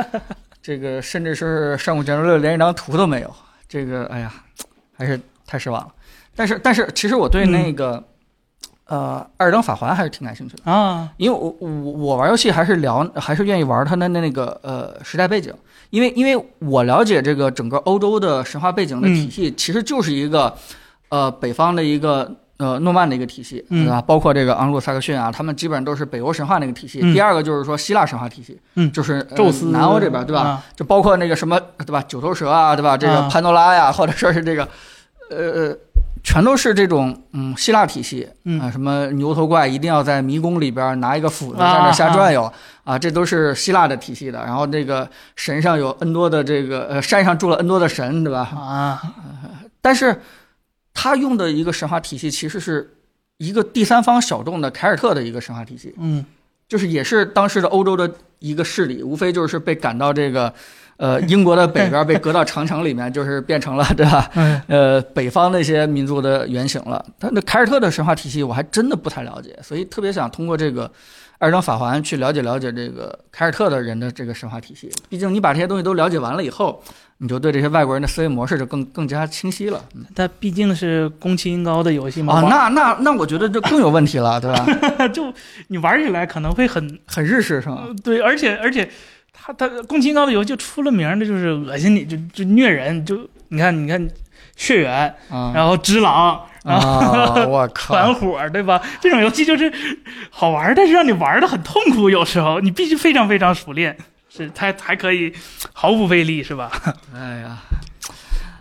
*laughs* 这个甚至是上古卷轴六连一张图都没有，这个哎呀，还是太失望了。但是，但是其实我对那个、呃《二登法环》还是挺感兴趣的，啊，因为我我我玩游戏还是聊还是愿意玩它的那个呃时代背景，因为因为我了解这个整个欧洲的神话背景的体系，其实就是一个呃北方的一个呃诺曼的一个体系，嗯对吧？包括这个昂鲁萨克逊啊，他们基本上都是北欧神话那个体系。嗯第二个就是说希腊神话体系，嗯就是、呃宙斯南欧这边对吧？啊就包括那个什么对吧？九头蛇啊，对吧？这个啊潘多拉呀，*laughs* 或者说是这个呃。全都是这种嗯希腊体系，嗯啊，什么牛头怪一定要在迷宫里边拿一个斧子在啊那瞎转悠啊，这都是希腊的体系的。然后这个神上有 N 多的这个呃山上住了 N 多的神，对吧？啊，但是他用的一个神话体系其实是一个第三方小众的凯尔特的一个神话体系，嗯就是也是当时的欧洲的一个势力，无非就是被赶到这个。呃，*laughs* 英国的北边被隔到长城里面，*laughs* 就是变成了对吧？嗯，*laughs* 呃，北方那些民族的原型了。他那凯尔特的神话体系，我还真的不太了解，所以特别想通过这个二张法环去了解了解这个凯尔特的人的这个神话体系。毕竟你把这些东西都了解完了以后，你就对这些外国人的思维模式就更更加清晰了。它毕竟是宫崎英高的游戏嘛。啊，那那那我觉得就更有问题了，对吧？*laughs* 就你玩起来可能会很很日式，是吗？对，而且而且。他他宫崎英高的游戏就出了名的，就是恶心你，就就虐人，就你看你看血缘，然后只狼，然后 *laughs* 我靠，团伙，对吧？这种游戏就是好玩，但是让你玩的很痛苦。有时候你必须非常非常熟练，是才才可以毫不费力，是吧？*laughs* 哎呀，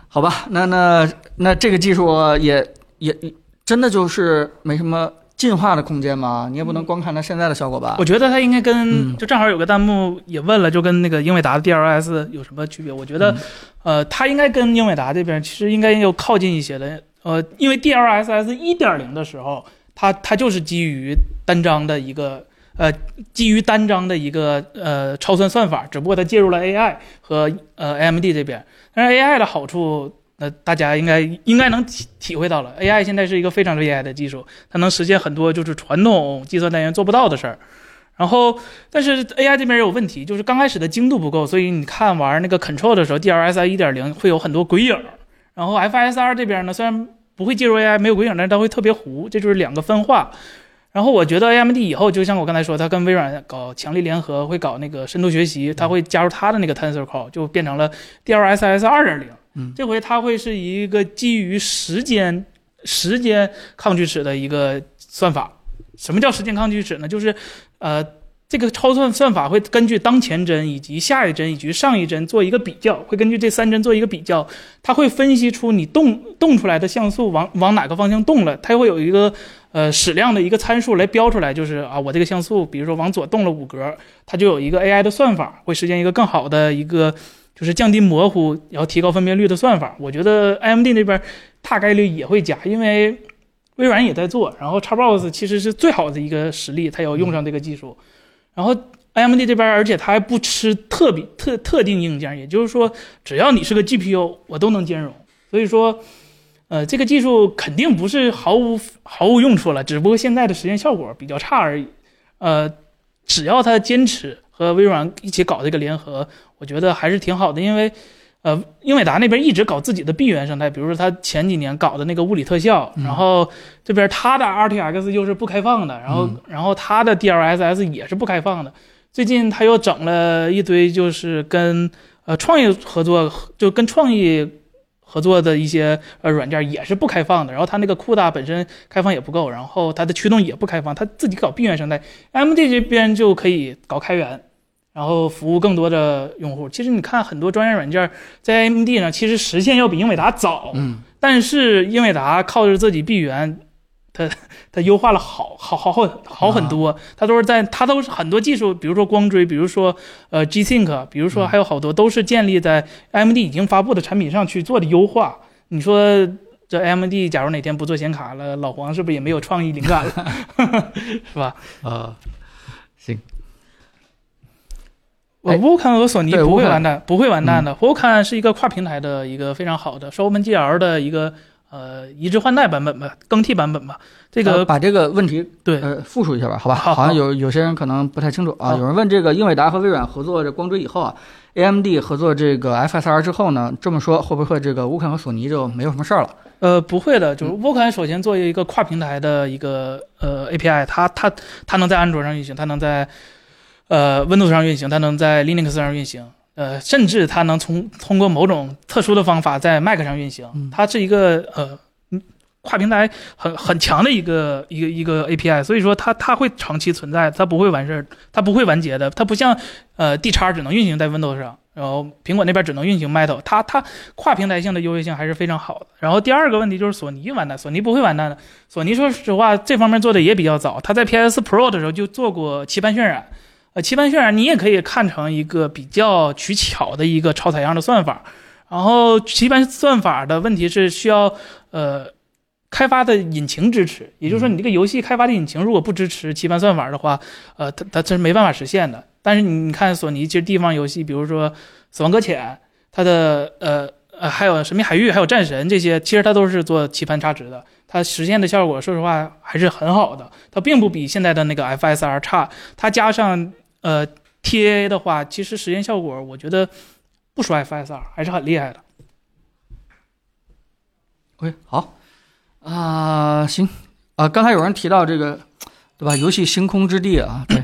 好吧，那那那这个技术也也真的就是没什么。进化的空间吗？你也不能光看它现在的效果吧。我觉得它应该跟就正好有个弹幕也问了，就跟那个英伟达的 DLS 有什么区别？我觉得，呃，它应该跟英伟达这边其实应该要靠近一些的。呃，因为 DLSS 一点零的时候，它它就是基于单张的一个呃基于单张的一个呃超算算法，只不过它介入了 AI 和呃 AMD 这边。但是 AI 的好处。那大家应该应该能体体会到了，AI 现在是一个非常厉害的技术，它能实现很多就是传统计算单元做不到的事儿。然后，但是 AI 这边也有问题，就是刚开始的精度不够，所以你看玩那个 Control 的时候，DLSS 一点零会有很多鬼影。然后 FSR 这边呢，虽然不会介入 AI，没有鬼影，但是它会特别糊，这就是两个分化。然后我觉得 AMD 以后就像我刚才说，它跟微软搞强力联合，会搞那个深度学习，它会加入它的那个 Tensor Core，就变成了 DLSS 二点零。嗯，这回它会是一个基于时间时间抗锯齿的一个算法。什么叫时间抗锯齿呢？就是，呃，这个超算算法会根据当前帧以及下一帧以及上一帧做一个比较，会根据这三帧做一个比较，它会分析出你动动出来的像素往往哪个方向动了，它会有一个呃矢量的一个参数来标出来，就是啊，我这个像素比如说往左动了五格，它就有一个 AI 的算法会实现一个更好的一个。就是降低模糊，然后提高分辨率的算法，我觉得 AMD 那边大概率也会加，因为微软也在做。然后 Xbox 其实是最好的一个实力，它要用上这个技术。然后 AMD 这边，而且它还不吃特别特特定硬件，也就是说，只要你是个 GPU，我都能兼容。所以说，呃，这个技术肯定不是毫无毫无用处了，只不过现在的实验效果比较差而已。呃，只要它坚持和微软一起搞这个联合。我觉得还是挺好的，因为，呃，英伟达那边一直搞自己的闭源生态，比如说他前几年搞的那个物理特效，然后这边他的 RTX 又是不开放的，然后然后他的 DLSS 也是不开放的。最近他又整了一堆，就是跟呃创意合作，就跟创意合作的一些呃软件也是不开放的。然后他那个 CUDA 本身开放也不够，然后它的驱动也不开放，他自己搞闭源生态，AMD 这边就可以搞开源。然后服务更多的用户。其实你看很多专业软件在 AMD 上，其实实现要比英伟达早。嗯。但是英伟达靠着自己闭源，它它优化了好好好好好很多。它都是在它都是很多技术，比如说光追，比如说呃 G-Sync，比如说还有好多都是建立在 AMD 已经发布的产品上去做的优化。你说这 AMD 假如哪天不做显卡了，老黄是不是也没有创意灵感了？*laughs* 是吧？啊，行。呃，Vulkan 和索尼不会完蛋，不会完蛋的。Vulkan 是一个跨平台的一个非常好的双 OpenGL 的一个呃移植换代版本吧，更替版本吧。这个把这个问题对呃复述一下吧，好吧？好像有有些人可能不太清楚啊。有人问这个英伟达和微软合作这光追以后啊，AMD 合作这个 FSR 之后呢，这么说会不会这个 Vulkan 和索尼就没有什么事儿了？呃，不会的，就是 Vulkan 首先作为一个跨平台的一个呃 API，它它它能在安卓上运行，它能在。呃，Windows 上运行，它能在 Linux 上运行，呃，甚至它能从通过某种特殊的方法在 Mac 上运行。它是一个呃，跨平台很很强的一个一个一个 API，所以说它它会长期存在，它不会完事儿，它不会完结的。它不像呃 D 叉只能运行在 Windows 上，然后苹果那边只能运行 Metal，它它跨平台性的优越性还是非常好的。然后第二个问题就是索尼完蛋，索尼不会完蛋的。索尼说实话这方面做的也比较早，它在 PS Pro 的时候就做过棋盘渲染。呃，棋盘渲染你也可以看成一个比较取巧的一个超采样的算法，然后棋盘算法的问题是需要呃开发的引擎支持，也就是说你这个游戏开发的引擎如果不支持棋盘算法的话，呃，它它这是没办法实现的。但是你看索尼其实地方游戏，比如说《死亡搁浅》，它的呃呃还有《神秘海域》，还有《战神》这些，其实它都是做棋盘差值的，它实现的效果，说实话还是很好的，它并不比现在的那个 FSR 差。它加上呃 TAA 的话，其实实验效果，我觉得不输 FSR，还是很厉害的。OK，好，啊、行，啊、刚才有人提到这个，对吧？游戏《星空之地》啊，对，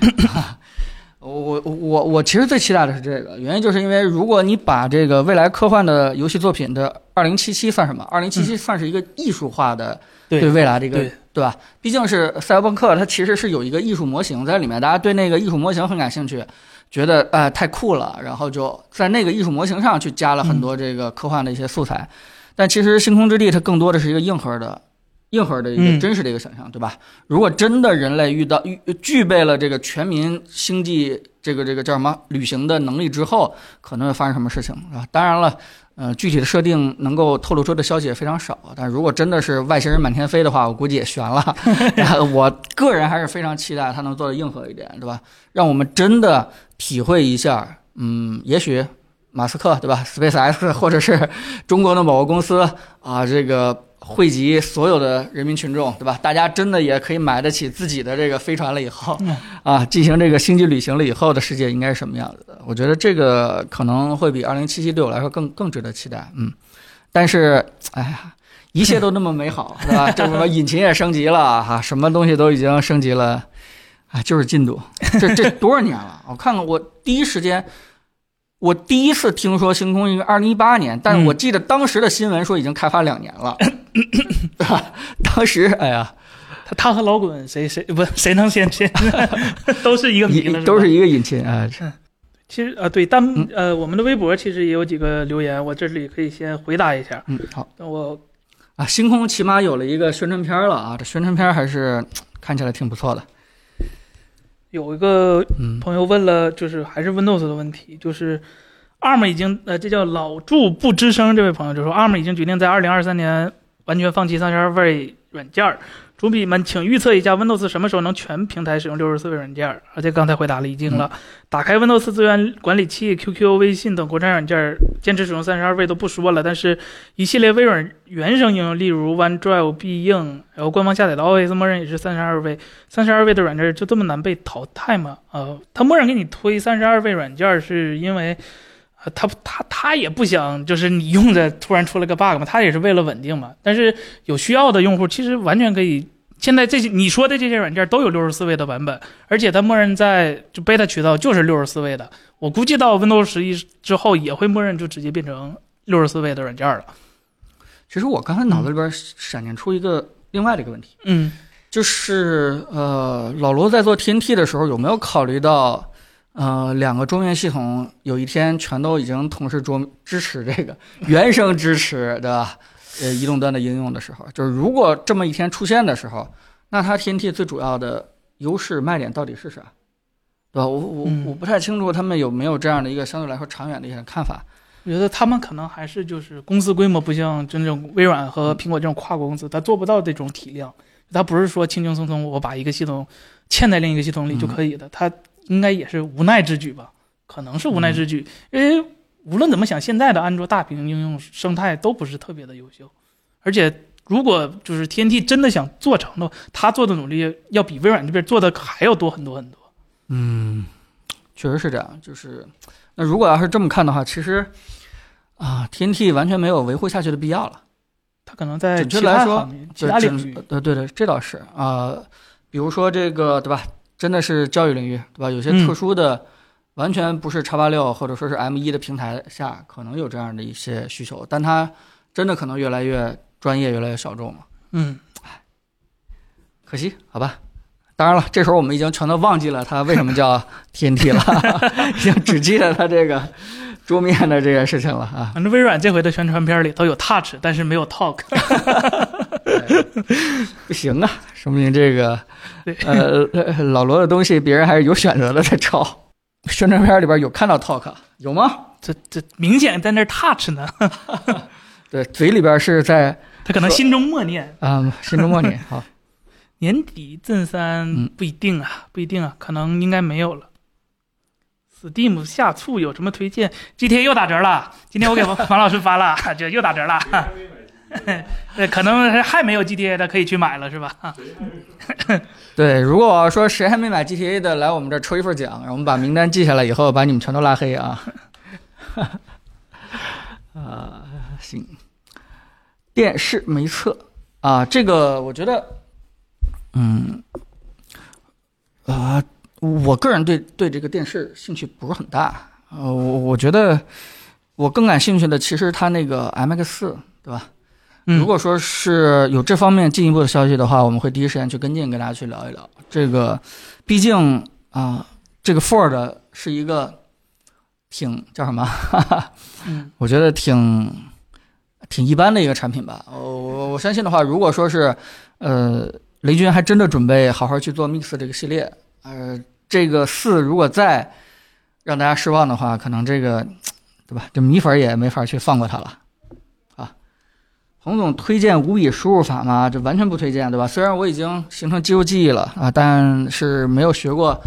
*coughs* 我我我我其实最期待的是这个，原因就是因为如果你把这个未来科幻的游戏作品的二零七七算什么？二零七七算是一个艺术化的对对未来的一个对对吧？毕竟是赛博朋克，它其实是有一个艺术模型在里面，大家对那个艺术模型很感兴趣，觉得呃太酷了，然后就在那个艺术模型上去加了很多这个科幻的一些素材。但其实《星空之地》它更多的是一个硬核的、硬核的一个嗯真实的一个想象，对吧？如果真的人类遇到遇具备了这个全民星际这个这个叫什么旅行的能力之后，可能会发生什么事情，是吧？当然了。呃，具体的设定能够透露出的消息也非常少，但如果真的是外星人满天飞的话，我估计也悬了。*laughs* 我个人还是非常期待它能做的硬核一点，对吧？让我们真的体会一下，嗯，也许马斯克对吧，SpaceX 或者是中国的某个公司啊，这个汇集所有的人民群众，对吧？大家真的也可以买得起自己的这个飞船了以后嗯，啊，进行这个星际旅行了以后的世界应该是什么样子的？我觉得这个可能会比二零七七对我来说更更值得期待，嗯。但是，哎呀，一切都那么美好，对吧？*laughs* 这什么引擎也升级了哈、什么东西都已经升级了，啊，就是进度。这这多少年了？*laughs* 我看看，我第一时间。我第一次听说星空应该二零一八年，但是我记得当时的新闻说已经开发两年了？*laughs* *coughs* 当时哎呀，他他和老滚谁谁不 *laughs* 谁能先先 *laughs* 都是一个谜了，都是一个引擎啊。其实呃对，但嗯呃我们的微博其实也有几个留言，我这里可以先回答一下。嗯，好那我啊，星空起码有了一个宣传片了啊，这宣传片还是 *tsk* 看起来挺不错的。有一个嗯朋友问了，就是还是 Windows 的问题，就是 ARM 已经呃，这叫老祝不吱声这位朋友就说，ARM 已经决定在二零二三年完全放弃三十二位软件儿。主笔们，请预测一下 Windows 什么时候能全平台使用六十四位软件儿？而且刚才回答了已经了。打开 Windows 资源管理器、QQ、微信等国产软件儿，坚持使用三十二位都不说了，但是一系列微软原生应用，例如 OneDrive、必应，然后官方下载的 OS 默认也是三十二位。三十二位的软件就这么难被淘汰吗？呃，他默认给你推三十二位软件，是因为，呃，他他他也不想就是你用着突然出了个 bug 嘛，他也是为了稳定嘛。但是有需要的用户其实完全可以，现在这些你说的这些软件都有六十四位的版本，而且它默认在就 beta 渠道就是六十四位的。我估计到 Windows 十一之后也会默认就直接变成六十四位的软件了。其实我刚才脑子里边闪现出一个另外的一个问题，嗯就是呃，老罗在做 TNT 的时候有没有考虑到，呃，两个桌面系统有一天全都已经同时桌支持这个 *laughs* 原生支持的呃移动端的应用的时候，就是如果这么一天出现的时候，那它 TNT 最主要的优势卖点到底是啥？对吧？我我嗯我不太清楚他们有没有这样的一个相对来说长远的一些看法。我觉得他们可能还是就是公司规模不像真正微软和苹果这种跨国公司，它做不到这种体量。它不是说轻轻松松我把一个系统嵌在另一个系统里就可以的，它应该也是无奈之举吧？可能是无奈之举，因为无论怎么想，现在的安卓大屏应用生态都不是特别的优秀，而且如果就是 TNT 真的想做成的话，他做的努力要比微软这边做的还要多很多很多。嗯，确实是这样。就是那如果要是这么看的话，其实啊，TNT 完全没有维护下去的必要了。他可能在准确来说其他领域，呃，对对，这倒是啊、比如说这个对吧？真的是教育领域对吧？有些嗯特殊的，完全不是叉八六或者说是 M 一的平台下，可能有这样的一些需求，但它真的可能越来越专业，越来越小众嘛。嗯，可惜，好吧。当然了，这时候我们已经全都忘记了它为什么叫 *laughs* TNT 了，已经只记得它这个桌面的这个事情了啊。反正微软这回的宣传片里都有 Touch，但是没有 Talk。*laughs* 不行啊，说明这个呃呃 *laughs* 老罗的东西别人还是有选择的在抄。宣传片里边有看到 talk 有吗？这这明显在那 touch 呢，*laughs* 对，嘴里边是在他可能心中默念。啊、心中默念。好，年底正三嗯不一定啊，不一定啊，可能应该没有了。Steam 下促有什么推荐？GTA 又打折了，今天我给 *laughs* 王老师发了，这又打折了。*laughs* 对，可能还没有 GTA 的可以去买了，是吧？*laughs* 对，如果说谁还没买 GTA 的，来我们这抽一份奖，然后我们把名单记下来以后，把你们全都拉黑啊。啊，行，电视没测啊，这个我觉得，嗯，啊，我个人对对这个电视兴趣不是很大。呃，我我觉得我更感兴趣的其实它那个 MX 四，对吧？如果说是有这方面进一步的消息的话，我们会第一时间去跟进，跟大家去聊一聊。这个，毕竟啊，这个 Ford 是一个挺叫什么？*laughs* 嗯，我觉得挺挺一般的一个产品吧。我我相信的话，如果说是呃雷军还真的准备好好去做 Mix 这个系列，呃，这个四如果再让大家失望的话，可能这个 *tsk* 对吧？这米粉也没法去放过他了。啊洪总推荐五笔输入法吗？这完全不推荐，对吧？虽然我已经形成肌肉记忆了啊，但是没有学过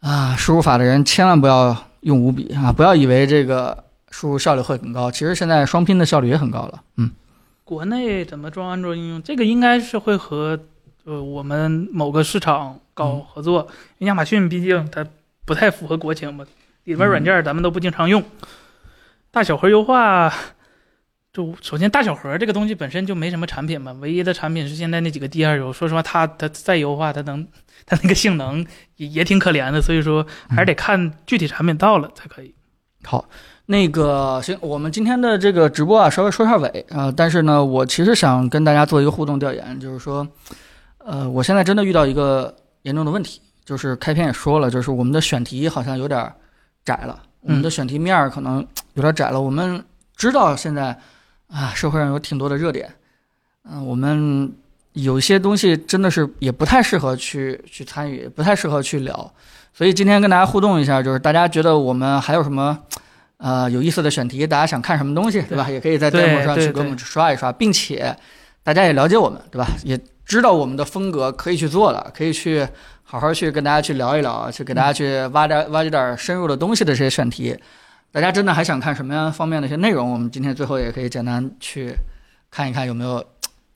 啊输入法的人千万不要用五笔啊！不要以为这个输入效率会很高，其实现在双拼的效率也很高了。嗯，国内怎么装安卓应用？这个应该是会和呃我们某个市场搞合作，因为亚马逊毕竟它不太符合国情嘛，里边软件咱们都不经常用，大小核优化。就首先大小盒这个东西本身就没什么产品嘛，唯一的产品是现在那几个 D 二轴。说实话，它它再优化，它能它那个性能也 *laughs* 也挺可怜的。所以说还是得看具体产品到了才可以。好，那个行，我们今天的这个直播啊，稍微说下尾啊。但是呢，我其实想跟大家做一个互动调研，就是说，呃，我现在真的遇到一个严重的问题，就是开篇也说了，就是我们的选题好像有点窄了，我们的选题面可能有点窄了。我们知道现在。啊，社会上有挺多的热点，嗯，我们有一些东西真的是也不太适合去去参与，不太适合去聊，所以今天跟大家互动一下，就是大家觉得我们还有什么呃有意思的选题，大家想看什么东西，对吧？也可以在弹幕上去给我们刷一刷，并且大家也了解我们，对吧？也知道我们的风格可以去做的，可以去好好去跟大家去聊一聊，去给大家去挖点挖掘点深入的东西的这些选题。大家真的还想看什么样方面的一些内容？我们今天最后也可以简单去看一看有没有，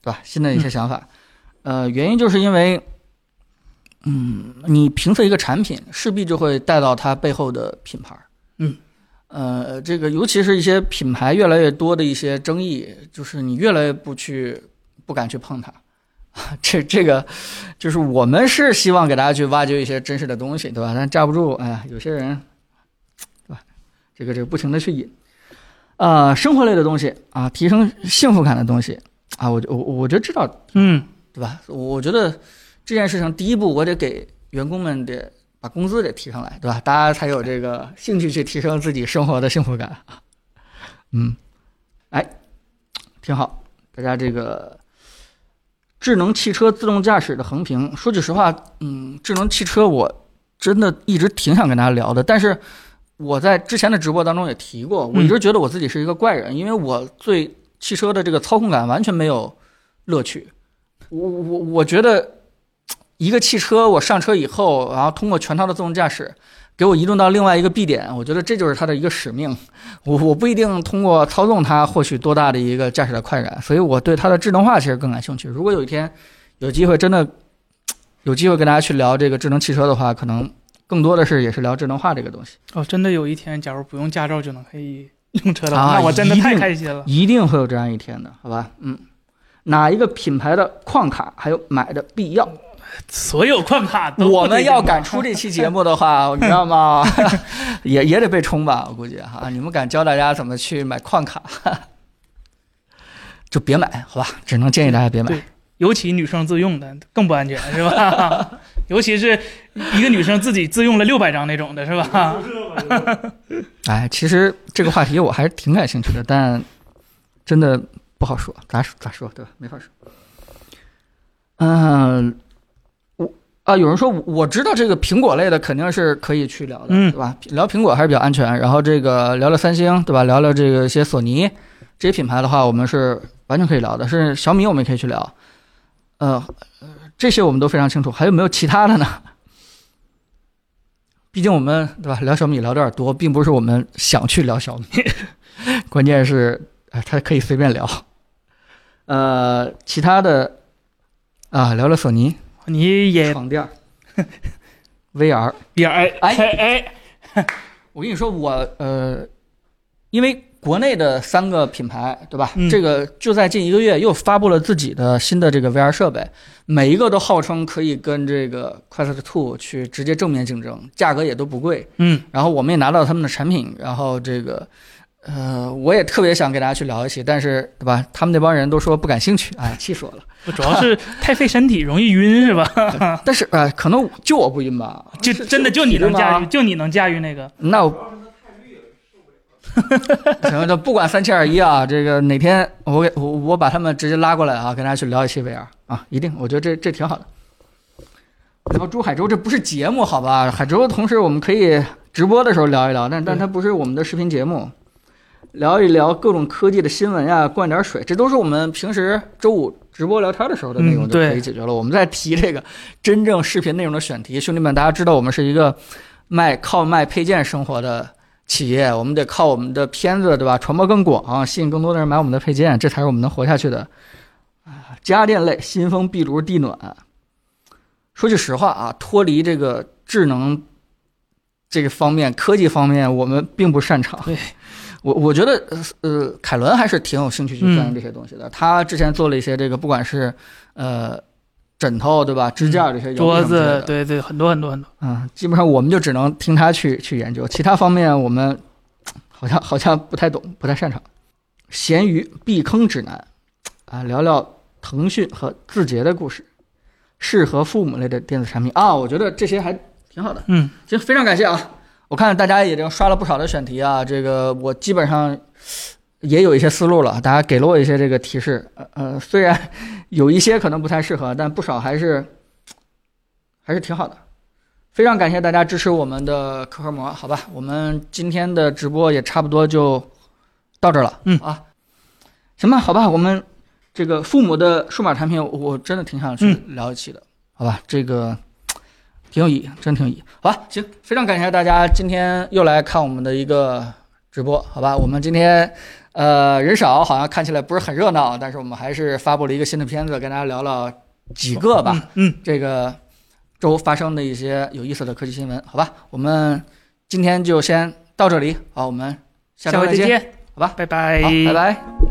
对吧？新的一些想法。呃，原因就是因为，嗯，你评测一个产品，势必就会带到它背后的品牌。嗯。呃，这个尤其是一些品牌越来越多的一些争议，就是你越来越不去不敢去碰它。*laughs* 这这个就是我们是希望给大家去挖掘一些真实的东西，对吧？但架不住，哎呀，有些人。对吧这个这个不停的去引，呃，生活类的东西啊，提升幸福感的东西啊，我我我就知道，嗯，对吧？我觉得这件事情第一步，我得给员工们得把工资得提上来，对吧？大家才有这个兴趣去提升自己生活的幸福感。*laughs* 嗯，哎，挺好。大家这个智能汽车自动驾驶的横屏，说句实话，嗯，智能汽车我真的一直挺想跟大家聊的，但是。我在之前的直播当中也提过，我一直觉得我自己是一个怪人，因为我对汽车的这个操控感完全没有乐趣。我我我觉得一个汽车，我上车以后，然后通过全套的自动驾驶给我移动到另外一个 B 点，我觉得这就是它的一个使命。我我不一定通过操纵它获取多大的一个驾驶的快感，所以我对它的智能化其实更感兴趣。如果有一天有机会真的有机会跟大家去聊这个智能汽车的话，可能。更多的是也是聊智能化这个东西哦，真的有一天，假如不用驾照就能可以用车的话，那我真的太开心了。一定会有这样一天的，好吧？嗯，哪一个品牌的矿卡还有买的必要？所有矿卡都。我们要敢出这期节目的话，*laughs* 你知道吗？*laughs* 也也得被冲吧，我估计哈。你们敢教大家怎么去买矿卡，*laughs* 就别买，好吧？只能建议大家别买。尤其女生自用的更不安全，是吧？尤其是一个女生自己自用了六百张那种的，是吧？哎，其实这个话题我还是挺感兴趣的，但真的不好说，咋说咋说，对吧？没法说。嗯，我啊，有人说我知道这个苹果类的肯定是可以去聊的，对吧？聊苹果还是比较安全。然后这个聊聊三星，对吧？聊聊这个一些索尼这些品牌的话，我们是完全可以聊的。是小米，我们也可以去聊。呃，这些我们都非常清楚，还有没有其他的呢？毕竟我们对吧聊小米聊的有点多，并不是我们想去聊小米，*laughs* 关键是哎，它可以随便聊。呃，其他的啊，聊聊索尼你也床垫儿 *laughs* VR。点哎哎哎哎，*laughs* 我跟你说，我呃，因为国内的三个品牌，对吧？嗯这个就在近一个月又发布了自己的新的这个 VR 设备，每一个都号称可以跟这个 Quest Two 去直接正面竞争，价格也都不贵。嗯，然后我们也拿到他们的产品，然后这个。呃，我也特别想给大家去聊一期，但是对吧？他们那帮人都说不感兴趣，哎，*laughs* 气死我了。主要是太费身体，容易晕是吧？*laughs* 但是呃，可能就我不晕吧，就真的就你能驾驭，就你能驾驭那个。那我 *laughs* 行，就不管三七二十一啊，这个哪天我给我我把他们直接拉过来啊，跟大家去聊一期 VR 啊，一定，我觉得这这挺好的。聊珠海州这不是节目好吧？海州同时我们可以直播的时候聊一聊，但但它不是我们的视频节目，聊一聊各种科技的新闻呀，灌点水，这都是我们平时周五直播聊天的时候的内容就可以解决了。我们在提这个真正视频内容的选题，兄弟们，大家知道我们是一个卖靠卖配件生活的企业，我们得靠我们的片子，对吧？传播更广，吸引更多的人买我们的配件，这才是我们能活下去的。啊，家电类，新风、壁炉、地暖。说句实话啊，脱离这个智能这个方面、科技方面，我们并不擅长。对，我我觉得呃呃，凯伦还是挺有兴趣去钻研这些东西的。他之前做了一些这个，不管是呃枕头对吧，支架这些桌子，对对，很多很多很多。嗯，基本上我们就只能听他去去研究，其他方面我们 *tsk* 好像好像不太懂，不太擅长。闲鱼避坑指南啊，聊聊腾讯和字节的故事，适合父母类的电子产品啊，我觉得这些还挺好的。嗯，行，非常感谢啊！我看大家已经刷了不少的选题啊，这个我基本上也有一些思路了，大家给了我一些这个提示。呃呃，虽然 *laughs* 有一些可能不太适合，但不少还是还是挺好的。非常感谢大家支持我们的壳壳膜，好吧，我们今天的直播也差不多就到这儿了。嗯啊，行吧，好吧，我们这个父母的数码产品，我真的挺想去聊一期的，好吧，这个挺有意义，真挺有意义。好吧，行，非常感谢大家今天又来看我们的一个直播，好吧，我们今天呃人少，好像看起来不是很热闹，但是我们还是发布了一个新的片子，跟大家聊了几个吧。嗯，这个周发生的一些有意思的科技新闻，好吧？我们今天就先到这里，好，我们下回再见，好吧？拜拜好，拜拜。